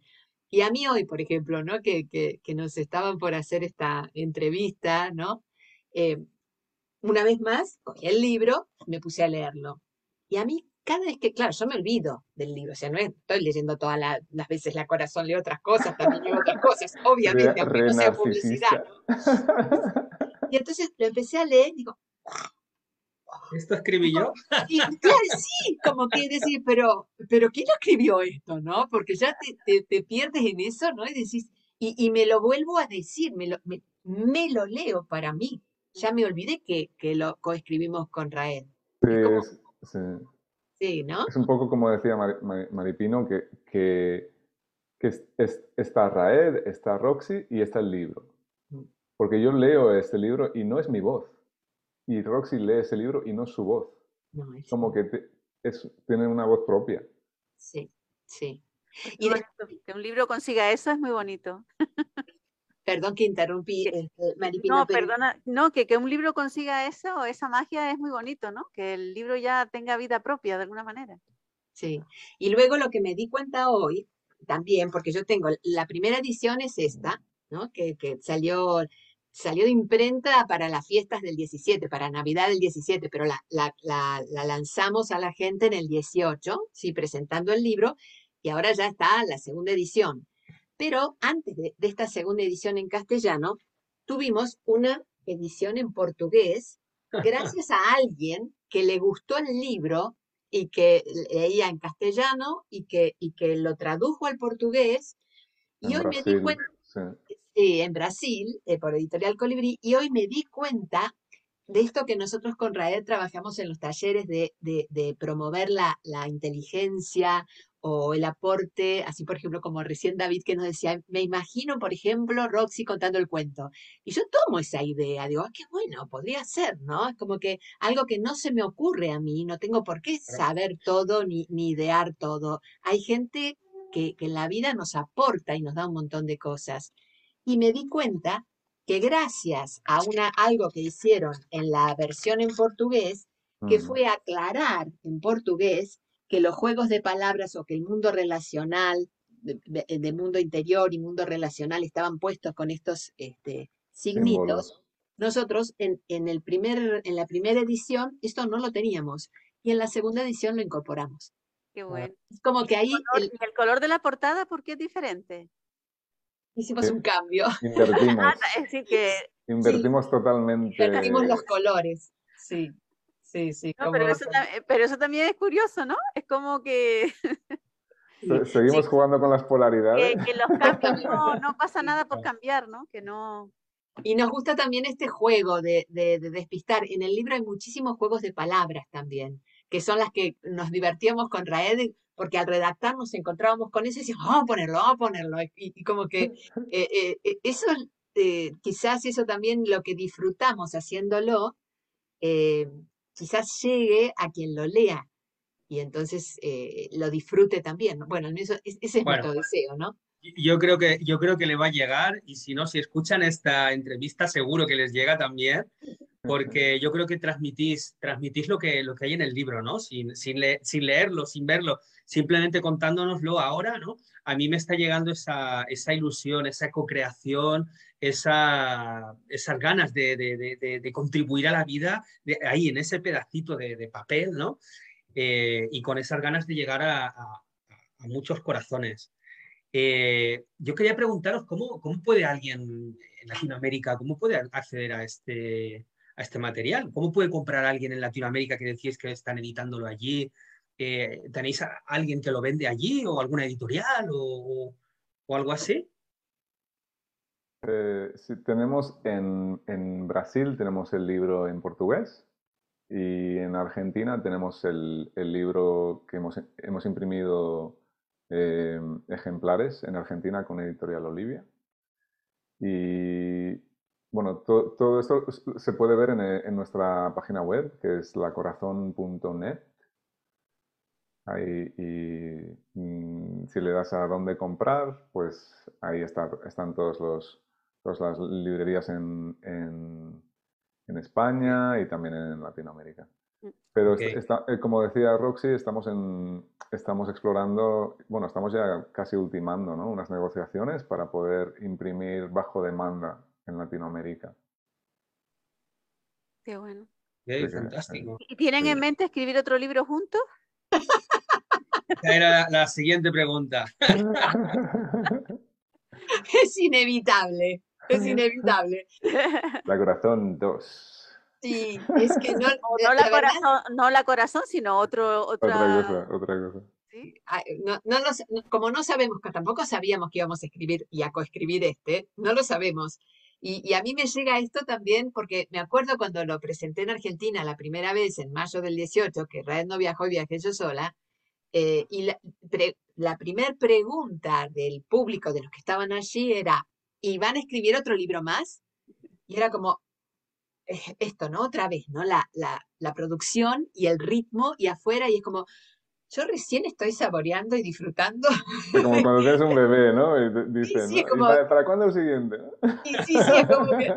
y a mí hoy, por ejemplo, ¿no? Que, que, que nos estaban por hacer esta entrevista, ¿no? Eh, una vez más, cogí el libro, me puse a leerlo. Y a mí, cada vez que, claro, yo me olvido del libro, o sea, no estoy leyendo todas las veces la corazón, leo otras cosas, también leo otras cosas, obviamente, aunque no sea publicidad. Y entonces lo empecé a leer y digo, ¿Esto escribí yo? Y, claro, sí, como que decir, pero, pero ¿quién escribió esto, no? Porque ya te, te, pierdes en eso, ¿no? Y decís, y, y, me lo vuelvo a decir, me lo, me, lo leo para mí. Ya me olvidé que, que lo coescribimos con Raed. Sí, sí. sí, ¿no? Es un poco como decía Maripino, que, que, que está Raed, está Roxy y está el libro. Porque yo leo este libro y no es mi voz. y Roxy lee ese libro y no es su voz. Como que es, tiene una voz propia. Sí, sí. Y que un libro consiga eso es muy bonito. Perdón que interrumpí, este, No, perdona, no, que, que un libro consiga eso, esa magia es muy bonito, ¿no? Que el libro ya tenga vida propia de alguna manera. Sí, y luego lo que me di cuenta hoy, también, porque yo tengo, la primera edición es esta, ¿no? Que, que salió salió de imprenta para las fiestas del 17, para Navidad del 17, pero la, la, la, lanzamos a la gente en el 18, sí, presentando el libro, y ahora ya está la segunda edición. Pero antes de, de esta segunda edición en castellano, tuvimos una edición en portugués, gracias a alguien que le gustó el libro y que leía en castellano y que, y que lo tradujo al portugués. Y hoy me di cuenta, eh, en Brasil, eh, por Editorial Colibrí, y hoy me di cuenta de esto que nosotros con Raed trabajamos en los talleres de, promover la, inteligencia o el aporte, así por ejemplo como recién David que nos decía, me imagino por ejemplo Roxy contando el cuento. Y yo tomo esa idea, digo, ah, qué bueno, podría ser, ¿no? Es como que algo que no se me ocurre a mí, no tengo por qué saber todo ni, ni idear todo. Hay gente que, que en la vida nos aporta y nos da un montón de cosas y me di cuenta que gracias a una, algo que hicieron en la versión en portugués, que fue aclarar en portugués que los juegos de palabras o que el mundo relacional, de, mundo interior y mundo relacional estaban puestos con estos este, signitos, nosotros en, en, el primer, en la primera edición esto no lo teníamos y en la segunda edición lo incorporamos. Qué bueno. Es como que ahí... el, el color de la portada, ¿por qué es diferente? Hicimos un cambio. Invertimos. Ah, que, Invertimos totalmente. Invertimos los colores, sí. Sí, sí. pero, eso, también es curioso, ¿no? Es como que... Seguimos jugando con las polaridades. Que, los cambios no, pasa nada por cambiar, ¿no? Que no... Y nos gusta también este juego de, de, despistar. En el libro hay muchísimos juegos de palabras también, que son las que nos divertíamos con Raed porque al redactar nos encontrábamos con eso y decíamos, vamos a ponerlo, vamos a ponerlo. Y, como que eh, eh, eh, eso, quizás eso también lo que disfrutamos haciéndolo, quizás llegue a quien lo lea y entonces lo disfrute también. Bueno, ese es nuestro deseo, ¿no? Yo creo, que, yo creo que le va a llegar y si no, si escuchan esta entrevista, seguro que les llega también, porque yo creo que transmitís, transmitís lo, que, lo que hay en el libro, ¿no? Sin, sin, sin leerlo, sin verlo, simplemente contándonoslo ahora, ¿no? A mí me está llegando esa, esa ilusión, esa co-creación, esa, esas ganas de, de, de, contribuir a la vida ahí, en ese pedacito de, papel, ¿no? Eh, y con esas ganas de llegar a, a, muchos corazones. Eh, yo quería preguntaros cómo, cómo puede alguien en Latinoamérica, cómo puede acceder a este, a este material, cómo puede comprar alguien en Latinoamérica que decís que están editándolo allí, eh, ¿Tenéis a alguien que lo vende allí o alguna editorial o, algo así? Eh, tenemos en, Brasil tenemos el libro en portugués y en Argentina tenemos el, libro que hemos, hemos imprimido eh, ejemplares en Argentina con Editorial Olivia. Y bueno, todo esto se puede ver en, en, nuestra página web, que es lacorazon.net. Ahí, y mm, si le das a dónde comprar, pues ahí está, están todos los, todas las librerías en, en, España y también en Latinoamérica. Pero está, eh, como decía Roxy, estamos, en, estamos explorando, bueno, estamos ya casi ultimando ¿no? unas negociaciones para poder imprimir bajo demanda en Latinoamérica. Qué bueno. fantástico. ¿Y tienen en mente escribir otro libro juntos? Esa era la siguiente pregunta. Es inevitable, es inevitable. La corazón 2. Sí, es que no, no, la, corazón, no la corazón, sino otro, otra... otra cosa. Otra cosa. ¿Sí? No, no como no sabemos, que tampoco sabíamos que íbamos a escribir y a coescribir este, no lo sabemos. Y, y, a mí me llega esto también porque me acuerdo cuando lo presenté en Argentina la primera vez, en mayo del 18, que Raed no viajó y viajé yo sola, eh, y la, la primera pregunta del público, de los que estaban allí, era, ¿y van a escribir otro libro más? Y era como, esto, ¿no? Otra vez, ¿no? La, la, la producción y el ritmo y afuera, y es como, yo recién estoy saboreando y disfrutando. como cuando tienes un bebé, ¿no? Y dices, sí, para, cuándo el siguiente? Sí, sí, sí, es como que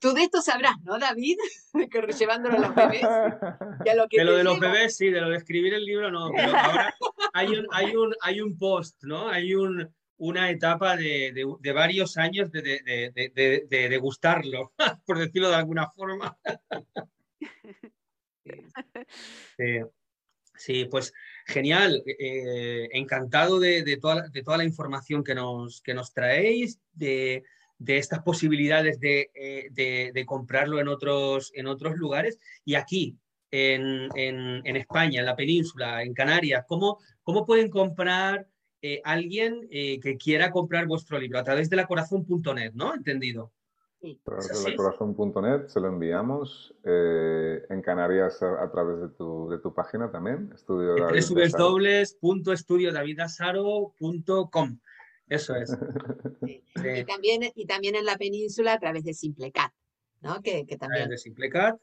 tú de esto sabrás, ¿no, David? Llevándolo a los bebés. lo de lo de los bebés, sí, de lo de escribir el libro, no. Pero ahora hay un, hay un, hay un post, ¿no? Hay un, una etapa de, de, varios años de, de, de, degustarlo, por decirlo de alguna forma. Sí. Sí, pues genial, eh, encantado de, toda, de, toda, la información que nos, que nos traéis, de, estas posibilidades eh, de, comprarlo en otros, en otros lugares y aquí, en, en, España, en la península, en Canarias, ¿cómo, cómo pueden comprar eh, alguien que quiera comprar vuestro libro? A través de la corazón.net, ¿no? Entendido. Sí. corazón.net se lo enviamos eh, en Canarias a, través de tu, de tu, página también, estudio www.estudiodavidasaro.com Eso es. Y, también, y también en la península a través de Simplecat, ¿no? Que, que también... De Simplecat.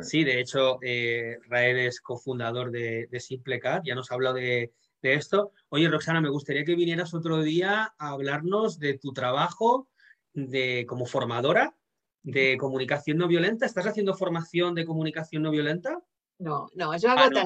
Sí. de hecho, eh, Rael es cofundador de, de Simplecat, ya nos ha hablado de, de esto. Oye, Roxana, me gustaría que vinieras otro día a hablarnos de tu trabajo, de, como formadora de comunicación no violenta. ¿Estás haciendo formación de comunicación no violenta? No, no, yo hago, ah,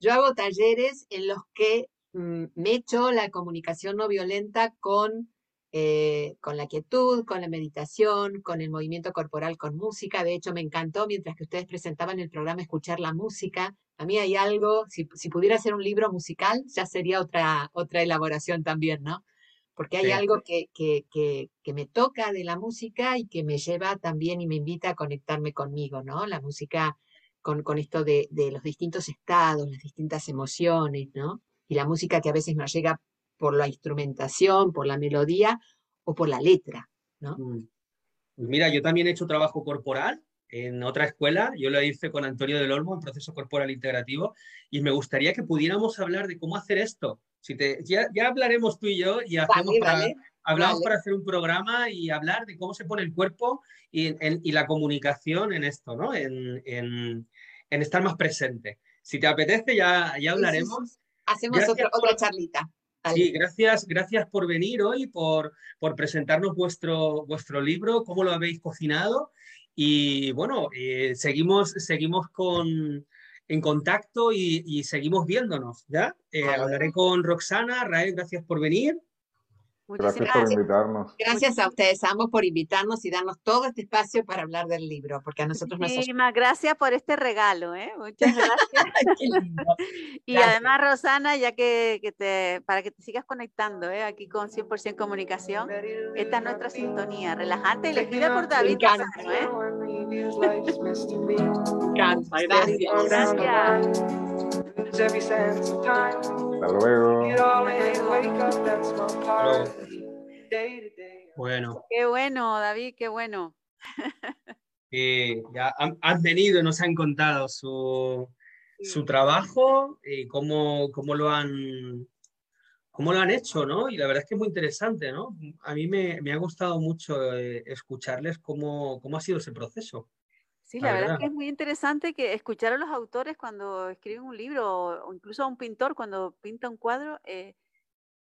yo hago talleres en los que mm, me echo la comunicación no violenta con, eh, con la quietud, con la meditación, con el movimiento corporal, con música. De hecho, me encantó mientras que ustedes presentaban el programa escuchar la música. A mí hay algo, si, si pudiera ser un libro musical, ya sería otra, otra elaboración también, ¿no? porque hay algo que, que, que, me toca de la música y que me lleva también y me invita a conectarme conmigo, ¿no? La música con, con esto de, de, los distintos estados, las distintas emociones, ¿no? Y la música que a veces nos llega por la instrumentación, por la melodía o por la letra, ¿no? Mm. Pues mira, yo también he hecho trabajo corporal en otra escuela, yo lo hice con Antonio del Olmo en proceso corporal integrativo, y me gustaría que pudiéramos hablar de cómo hacer esto, si te, ya, ya, hablaremos tú y yo y hacemos para, hablamos para hacer un programa y hablar de cómo se pone el cuerpo y, y la comunicación en esto, ¿no? En, en, en, estar más presente. Si te apetece, ya, ya hablaremos. Hacemos otra, otra charlita. Sí, gracias, gracias por venir hoy, por, por presentarnos vuestro, vuestro libro, cómo lo habéis cocinado. Y bueno, eh, seguimos, seguimos con, en contacto y, seguimos viéndonos, ¿ya? Eh, hablaré con Roxana. Rael, gracias por venir. Gracias, por invitarnos. Gracias a ustedes ambos por invitarnos y darnos todo este espacio para hablar del libro, porque a nosotros nos... Muchísimas gracias por este regalo, ¿eh? Muchas gracias. y además, Rosana, ya que, te, para que te sigas conectando, ¿eh? Aquí con 100% Comunicación, esta es nuestra sintonía relajante y le pido por David ¿eh? gracias. Gracias. Hasta luego. Bueno. Qué bueno, David, qué bueno. ya han, venido, nos han contado su, su trabajo y cómo, cómo, lo han, cómo lo han hecho, ¿no? Y la verdad es que es muy interesante, ¿no? A mí me, me ha gustado mucho eh, escucharles cómo, cómo ha sido ese proceso. Sí, la, verdad, es que es muy interesante que escuchar a los autores cuando escriben un libro o incluso a un pintor cuando pinta un cuadro, eh,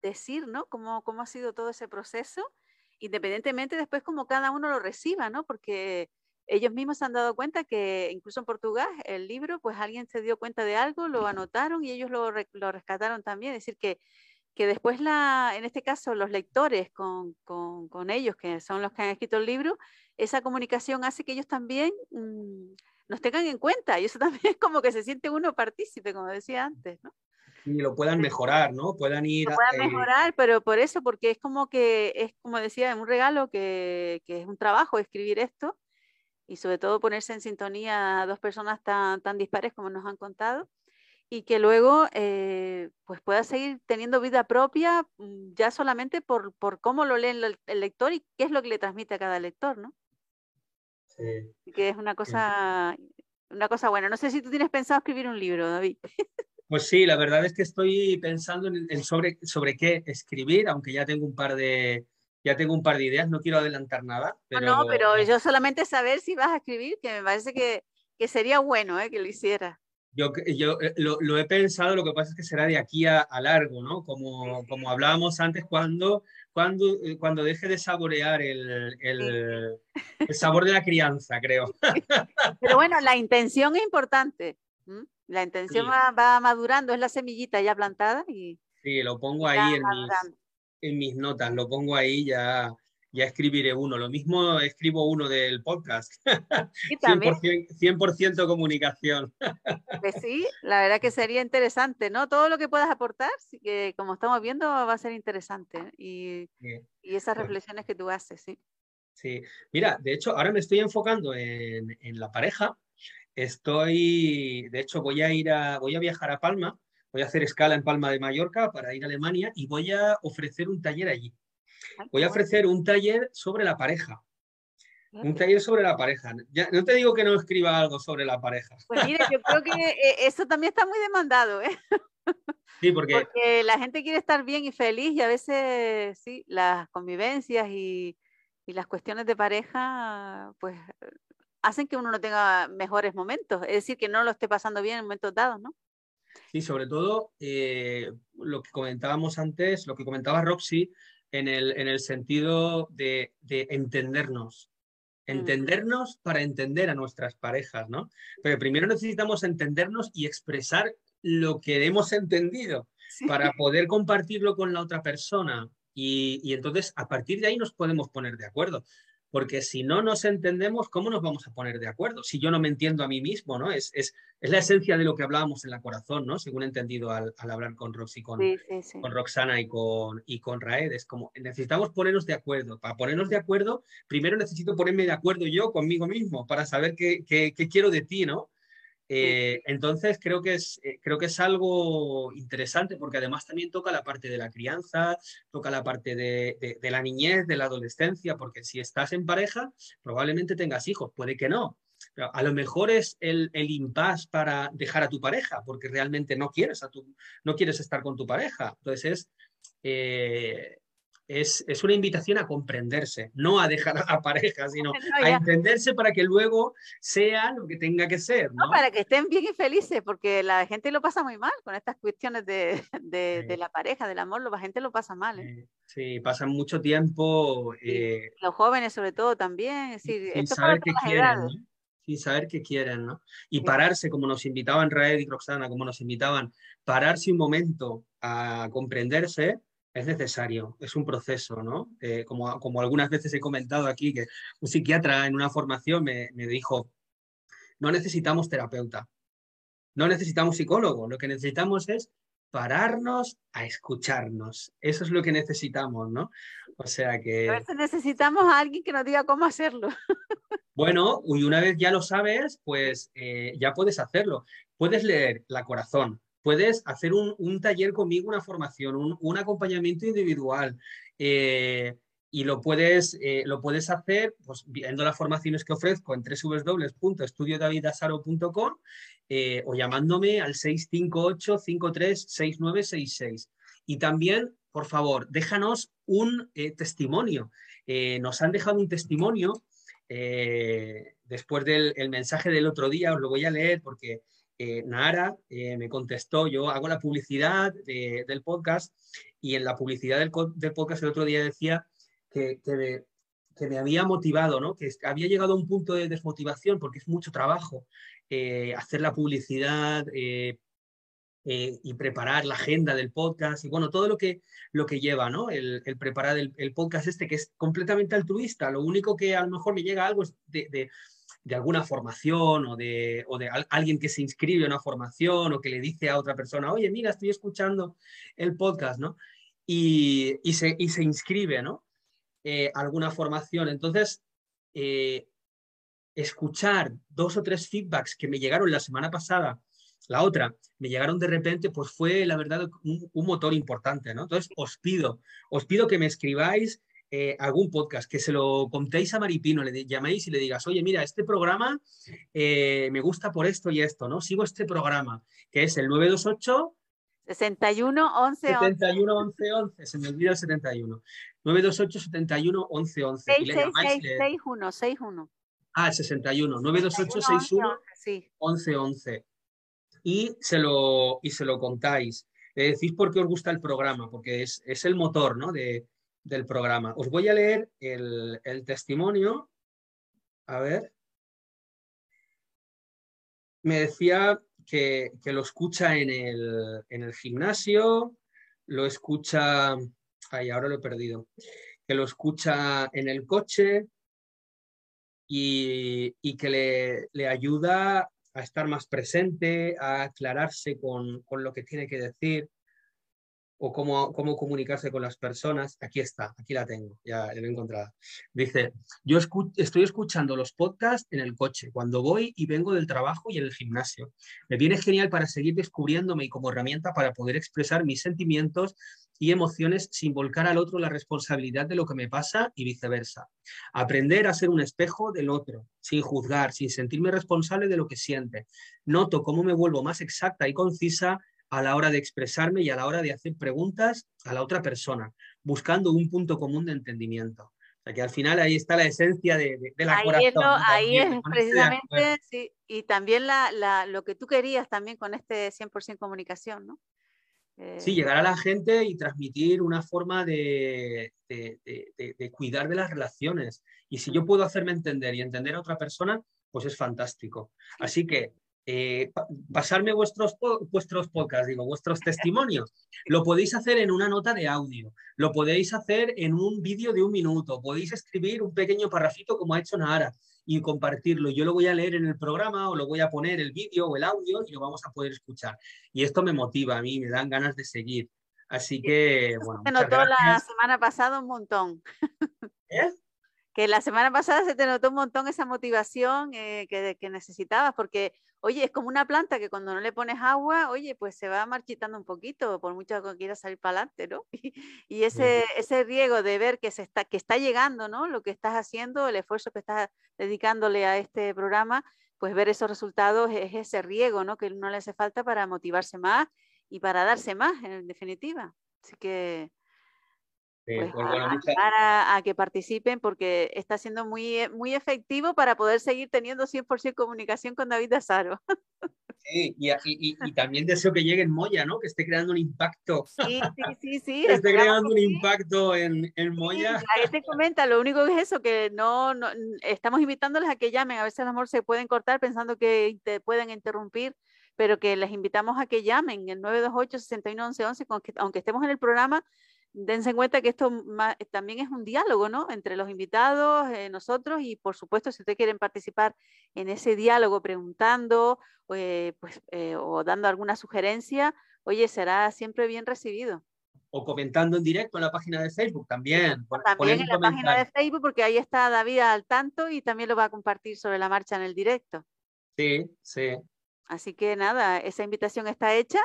decir, ¿no? Cómo, cómo ha sido todo ese proceso, independientemente después cómo cada uno lo reciba, ¿no? Porque ellos mismos se han dado cuenta que incluso en Portugal el libro, pues alguien se dio cuenta de algo, lo anotaron y ellos lo, lo rescataron también. Es decir, que, que después, la, en este caso, los lectores con, con, con ellos, que son los que han escrito el libro, esa comunicación hace que ellos también mm, nos tengan en cuenta y eso también es como que se siente uno partícipe, como decía antes, ¿no? Y lo puedan mejorar, ¿no? Puedan ir... Lo puedan mejorar, pero por eso, porque es como que, es como decía, un regalo que, que es un trabajo escribir esto y sobre todo ponerse en sintonía a dos personas tan, tan dispares como nos han contado y que luego eh, pues pueda seguir teniendo vida propia mm, ya solamente por, por cómo lo lee el, el, lector y qué es lo que le transmite a cada lector, ¿no? Que es una cosa, una cosa buena. No sé si tú tienes pensado escribir un libro, David. Pues sí, la verdad es que estoy pensando en, sobre, sobre qué escribir, aunque ya tengo un par de, ya tengo un par de ideas, no quiero adelantar nada. Pero... No, pero yo solamente saber si vas a escribir, que me parece que, que sería bueno ¿eh? que lo hiciera. Yo, yo eh, lo, lo, he pensado, lo que pasa es que será de aquí a, a largo, ¿no? Como, como hablábamos antes, cuando, cuando, eh, cuando deje de saborear el, el, el sabor de la crianza, creo. Pero bueno, la intención es importante. La intención va, va, madurando, es la semillita ya plantada y... Sí, lo pongo ahí en mis, en mis, notas, lo pongo ahí ya, ya escribiré uno. Lo mismo escribo uno del podcast. 100%, 100 comunicación. Pues sí, la verdad que sería interesante, ¿no? Todo lo que puedas aportar, que como estamos viendo, va a ser interesante. Y, y esas reflexiones que tú haces, sí. Sí, mira, de hecho, ahora me estoy enfocando en, en la pareja Estoy, de hecho, voy a ir a, voy a viajar a Palma, voy a hacer escala en Palma de Mallorca para ir a Alemania y voy a ofrecer un taller allí. Voy a ofrecer un taller sobre la pareja. Un taller sobre la pareja. Ya, no te digo que no escriba algo sobre la pareja. Pues mire, yo creo que eh, eso también está muy demandado, ¿eh? Sí, porque... porque la gente quiere estar bien y feliz y a veces, sí, las convivencias y, y las cuestiones de pareja, pues hacen que uno no tenga mejores momentos, es decir, que no lo esté pasando bien en momentos dados, ¿no? Sí, sobre todo eh, lo que comentábamos antes, lo que comentaba Roxy, en el, en el sentido de, de entendernos. Entendernos para entender a nuestras parejas, ¿no? Pero primero necesitamos entendernos y expresar lo que hemos entendido para poder compartirlo con la otra persona. Y, y, entonces a partir de ahí nos podemos poner de acuerdo porque si no nos entendemos, ¿cómo nos vamos a poner de acuerdo? Si yo no me entiendo a mí mismo, ¿no? Es, es, es la esencia de lo que hablábamos en la corazón, ¿no? Según he entendido al, al hablar con Roxy, con, sí, sí, sí. con Roxana y con, y con Raed, es como necesitamos ponernos de acuerdo. Para ponernos de acuerdo, primero necesito ponerme de acuerdo yo conmigo mismo para saber qué, qué, qué quiero de ti, ¿no? Eh, entonces creo que, es, eh, creo que es algo interesante porque además también toca la parte de la crianza, toca la parte de, de, la niñez, de la adolescencia, porque si estás en pareja probablemente tengas hijos, puede que no. Pero a lo mejor es el, el impasse para dejar a tu pareja porque realmente no quieres, a tu, no quieres estar con tu pareja. Entonces es... Eh, es, es, una invitación a comprenderse, no a dejar a pareja, sino no, a entenderse para que luego sea lo que tenga que ser. ¿no? no para que estén bien y felices, porque la gente lo pasa muy mal con estas cuestiones de, de, sí. de la pareja, del amor, la gente lo pasa mal. ¿eh? Sí, pasan mucho tiempo. Eh, Los jóvenes sobre todo también, es decir, sin saber qué quieren, ¿no? sin saber qué quieren, ¿no? Y sí. pararse, como nos invitaban Raed y Roxana, como nos invitaban, pararse un momento a comprenderse, es necesario, es un proceso, ¿no? Eh, como, como, algunas veces he comentado aquí, que un psiquiatra en una formación me, me, dijo, no necesitamos terapeuta, no necesitamos psicólogo, lo que necesitamos es pararnos a escucharnos. Eso es lo que necesitamos, ¿no? O sea que... A veces necesitamos a alguien que nos diga cómo hacerlo. bueno, y una vez ya lo sabes, pues eh, ya puedes hacerlo. Puedes leer La Corazón, puedes hacer un, taller conmigo, una formación, un, acompañamiento individual. Eh, y lo puedes, eh, lo puedes hacer pues, viendo las formaciones que ofrezco en www.estudiodavidasaro.com eh, o llamándome al 658-536966. Y también, por favor, déjanos un testimonio. nos han dejado un testimonio después del mensaje del otro día, os lo voy a leer porque eh, Nara eh, me contestó, yo hago la publicidad de, del podcast y en la publicidad del, podcast el otro día decía que, me, había motivado, ¿no? que había llegado a un punto de desmotivación porque es mucho trabajo eh, hacer la publicidad eh, y preparar la agenda del podcast y bueno, todo lo que, lo que lleva, ¿no? El, preparar el, podcast este que es completamente altruista. Lo único que a lo mejor me llega algo es de de alguna formación o de, o de alguien que se inscribe a una formación o que le dice a otra persona, oye, mira, estoy escuchando el podcast, ¿no? Y, y, se, y se, inscribe, ¿no? Eh, alguna formación. Entonces, eh, escuchar dos o tres feedbacks que me llegaron la semana pasada, la otra, me llegaron de repente, pues fue, la verdad, un, un motor importante, ¿no? Entonces, os pido, os pido que me escribáis eh, algún podcast, que se lo contéis a Maripino, le llaméis y le digas, oye, mira, este programa eh, me gusta por esto y esto, ¿no? Sigo este programa, que es el 928 61 11 71 11 11. Se me olvida el 71. 928 71 11 11. 61 61. Ah, 61. 928 61 11 11. Y se lo, y se lo contáis. Le decís por qué os gusta el programa, porque es, es el motor ¿no? de, del programa. Os voy a leer el, el testimonio. A ver. Me decía que, lo escucha en el, gimnasio, lo escucha, ay, ahora lo he perdido, que lo escucha en el coche y, que le, le, ayuda a estar más presente, a aclararse con, con lo que tiene que decir o cómo, cómo comunicarse con las personas. Aquí está, aquí la tengo, ya la he encontrado. Dice, yo estoy escuchando los podcasts en el coche, cuando voy y vengo del trabajo y en el gimnasio. Me viene genial para seguir descubriéndome y como herramienta para poder expresar mis sentimientos y emociones sin volcar al otro la responsabilidad de lo que me pasa y viceversa. Aprender a ser un espejo del otro, sin juzgar, sin sentirme responsable de lo que siente. Noto cómo me vuelvo más exacta y concisa a la hora de expresarme y a la hora de hacer preguntas a la otra persona, buscando un punto común de entendimiento. O sea que al final ahí está la esencia de, la ahí Es ahí es precisamente, sí, y también la, lo que tú querías también con este 100% comunicación, ¿no? Sí, eh, llegar a la gente y transmitir una forma de, de, cuidar de las relaciones. Y si yo puedo hacerme entender y entender a otra persona, pues es fantástico. Así que eh, pasarme vuestros, vuestros podcasts, digo, vuestros testimonios. Lo podéis hacer en una nota de audio, lo podéis hacer en un vídeo de un minuto, podéis escribir un pequeño parrafito como ha hecho Nahara y compartirlo. Yo lo voy a leer en el programa o lo voy a poner el vídeo o el audio y lo vamos a poder escuchar. Y esto me motiva a mí, me dan ganas de seguir. Así que, bueno. Se notó la semana pasada un montón. ¿Eh? que la semana pasada se te notó un montón esa motivación eh, que, que, necesitabas, porque, oye, es como una planta que cuando no le pones agua, oye, pues se va marchitando un poquito, por mucho que quiera salir para adelante, ¿no? Y, ese, ese riego de ver que, se está, que está llegando, ¿no? Lo que estás haciendo, el esfuerzo que estás dedicándole a este programa, pues ver esos resultados es ese riego, ¿no? Que no le hace falta para motivarse más y para darse más, en definitiva. Así que pues pues a, que participen porque está siendo muy, eh, muy efectivo para poder seguir teniendo 100% comunicación con David Azaro. Sí, y, y, y, también deseo que llegue en Moya, ¿no? Que esté creando un impacto. Sí, sí, sí, sí. que esté creando un impacto en, en Moya. ahí te comenta, lo único que es eso, que no, no, estamos invitándoles a que llamen. A veces a lo mejor se pueden cortar pensando que te pueden interrumpir, pero que les invitamos a que llamen el 928-6111, aunque estemos en el programa, dense cuenta que esto eh, también es un diálogo, ¿no? Entre los invitados, eh, nosotros y por supuesto si ustedes quieren participar en ese diálogo preguntando eh, pues, o dando alguna sugerencia, oye, será siempre bien recibido. O comentando en directo en la página de Facebook también. también en la página de Facebook porque ahí está David al tanto y también lo va a compartir sobre la marcha en el directo. Sí, sí. Así que nada, esa invitación está hecha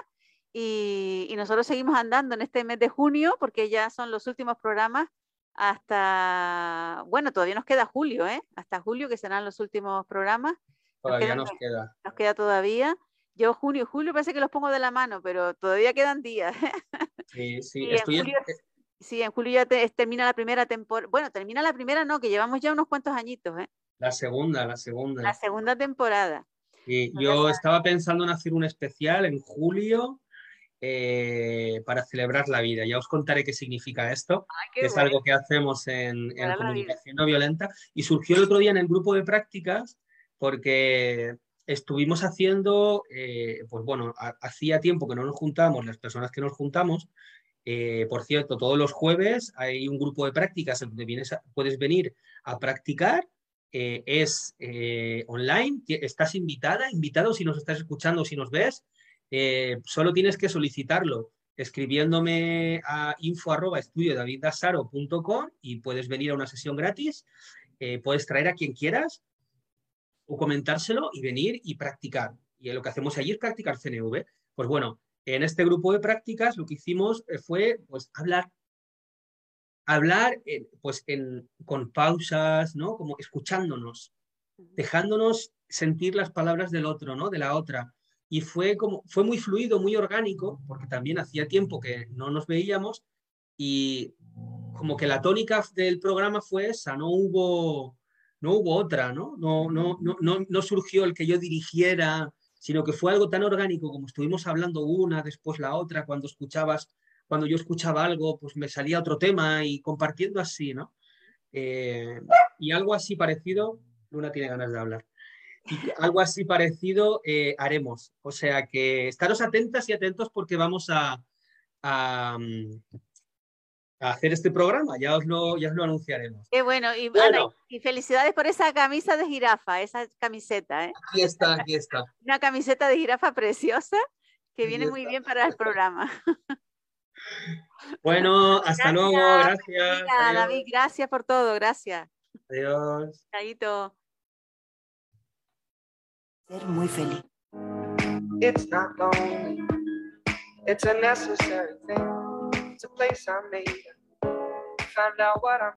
y, nosotros seguimos andando en este mes de junio porque ya son los últimos programas hasta, bueno, todavía nos queda julio, ¿eh? Hasta julio que serán los últimos programas. Todavía nos queda. Nos queda, todavía. Yo junio y julio parece que los pongo de la mano, pero todavía quedan días. Sí, sí, estoy en julio, sí, en julio ya termina la primera temporada. Bueno, termina la primera, no, que llevamos ya unos cuantos añitos, ¿eh? La segunda, la segunda. La segunda temporada. Sí, yo estaba pensando en hacer un especial en julio eh, para celebrar la vida. Ya os contaré qué significa esto, es algo que hacemos en, comunicación no violenta. Y surgió el otro día en el grupo de prácticas porque estuvimos haciendo, eh, pues bueno, hacía tiempo que no nos juntamos, las personas que nos juntamos. Eh, por cierto, todos los jueves hay un grupo de prácticas donde vienes puedes venir a practicar. es online, estás invitada, invitado si nos estás escuchando, si nos ves, eh, solo tienes que solicitarlo escribiéndome a info y puedes venir a una sesión gratis. Eh, puedes traer a quien quieras o comentárselo y venir y practicar. Y lo que hacemos allí es practicar CNV. Pues bueno, en este grupo de prácticas lo que hicimos eh, fue pues hablar. Hablar pues con pausas, ¿no? Como escuchándonos, dejándonos sentir las palabras del otro, ¿no? De la otra y fue, como, fue muy fluido, muy orgánico, porque también hacía tiempo que no nos veíamos y como que la tónica del programa fue esa, no hubo, no hubo otra, ¿no? No, no, no, no, no surgió el que yo dirigiera, sino que fue algo tan orgánico como estuvimos hablando una, después la otra, cuando escuchabas, cuando yo escuchaba algo, pues me salía otro tema y compartiendo así, ¿no? Eh, y algo así parecido, Luna tiene ganas de hablar algo así parecido eh, haremos. O sea que estaros atentas y atentos porque vamos a, a, hacer este programa, ya os lo, ya os lo anunciaremos. Qué bueno, y, y felicidades por esa camisa de jirafa, esa camiseta. ¿eh? Aquí está, aquí está. Una camiseta de jirafa preciosa que viene muy bien para el programa. Bueno, hasta luego, gracias. David, gracias por todo, gracias. Adiós. Chaito ser muy feliz. It's not lonely. It's a necessary thing. It's a place I made. Find out what I'm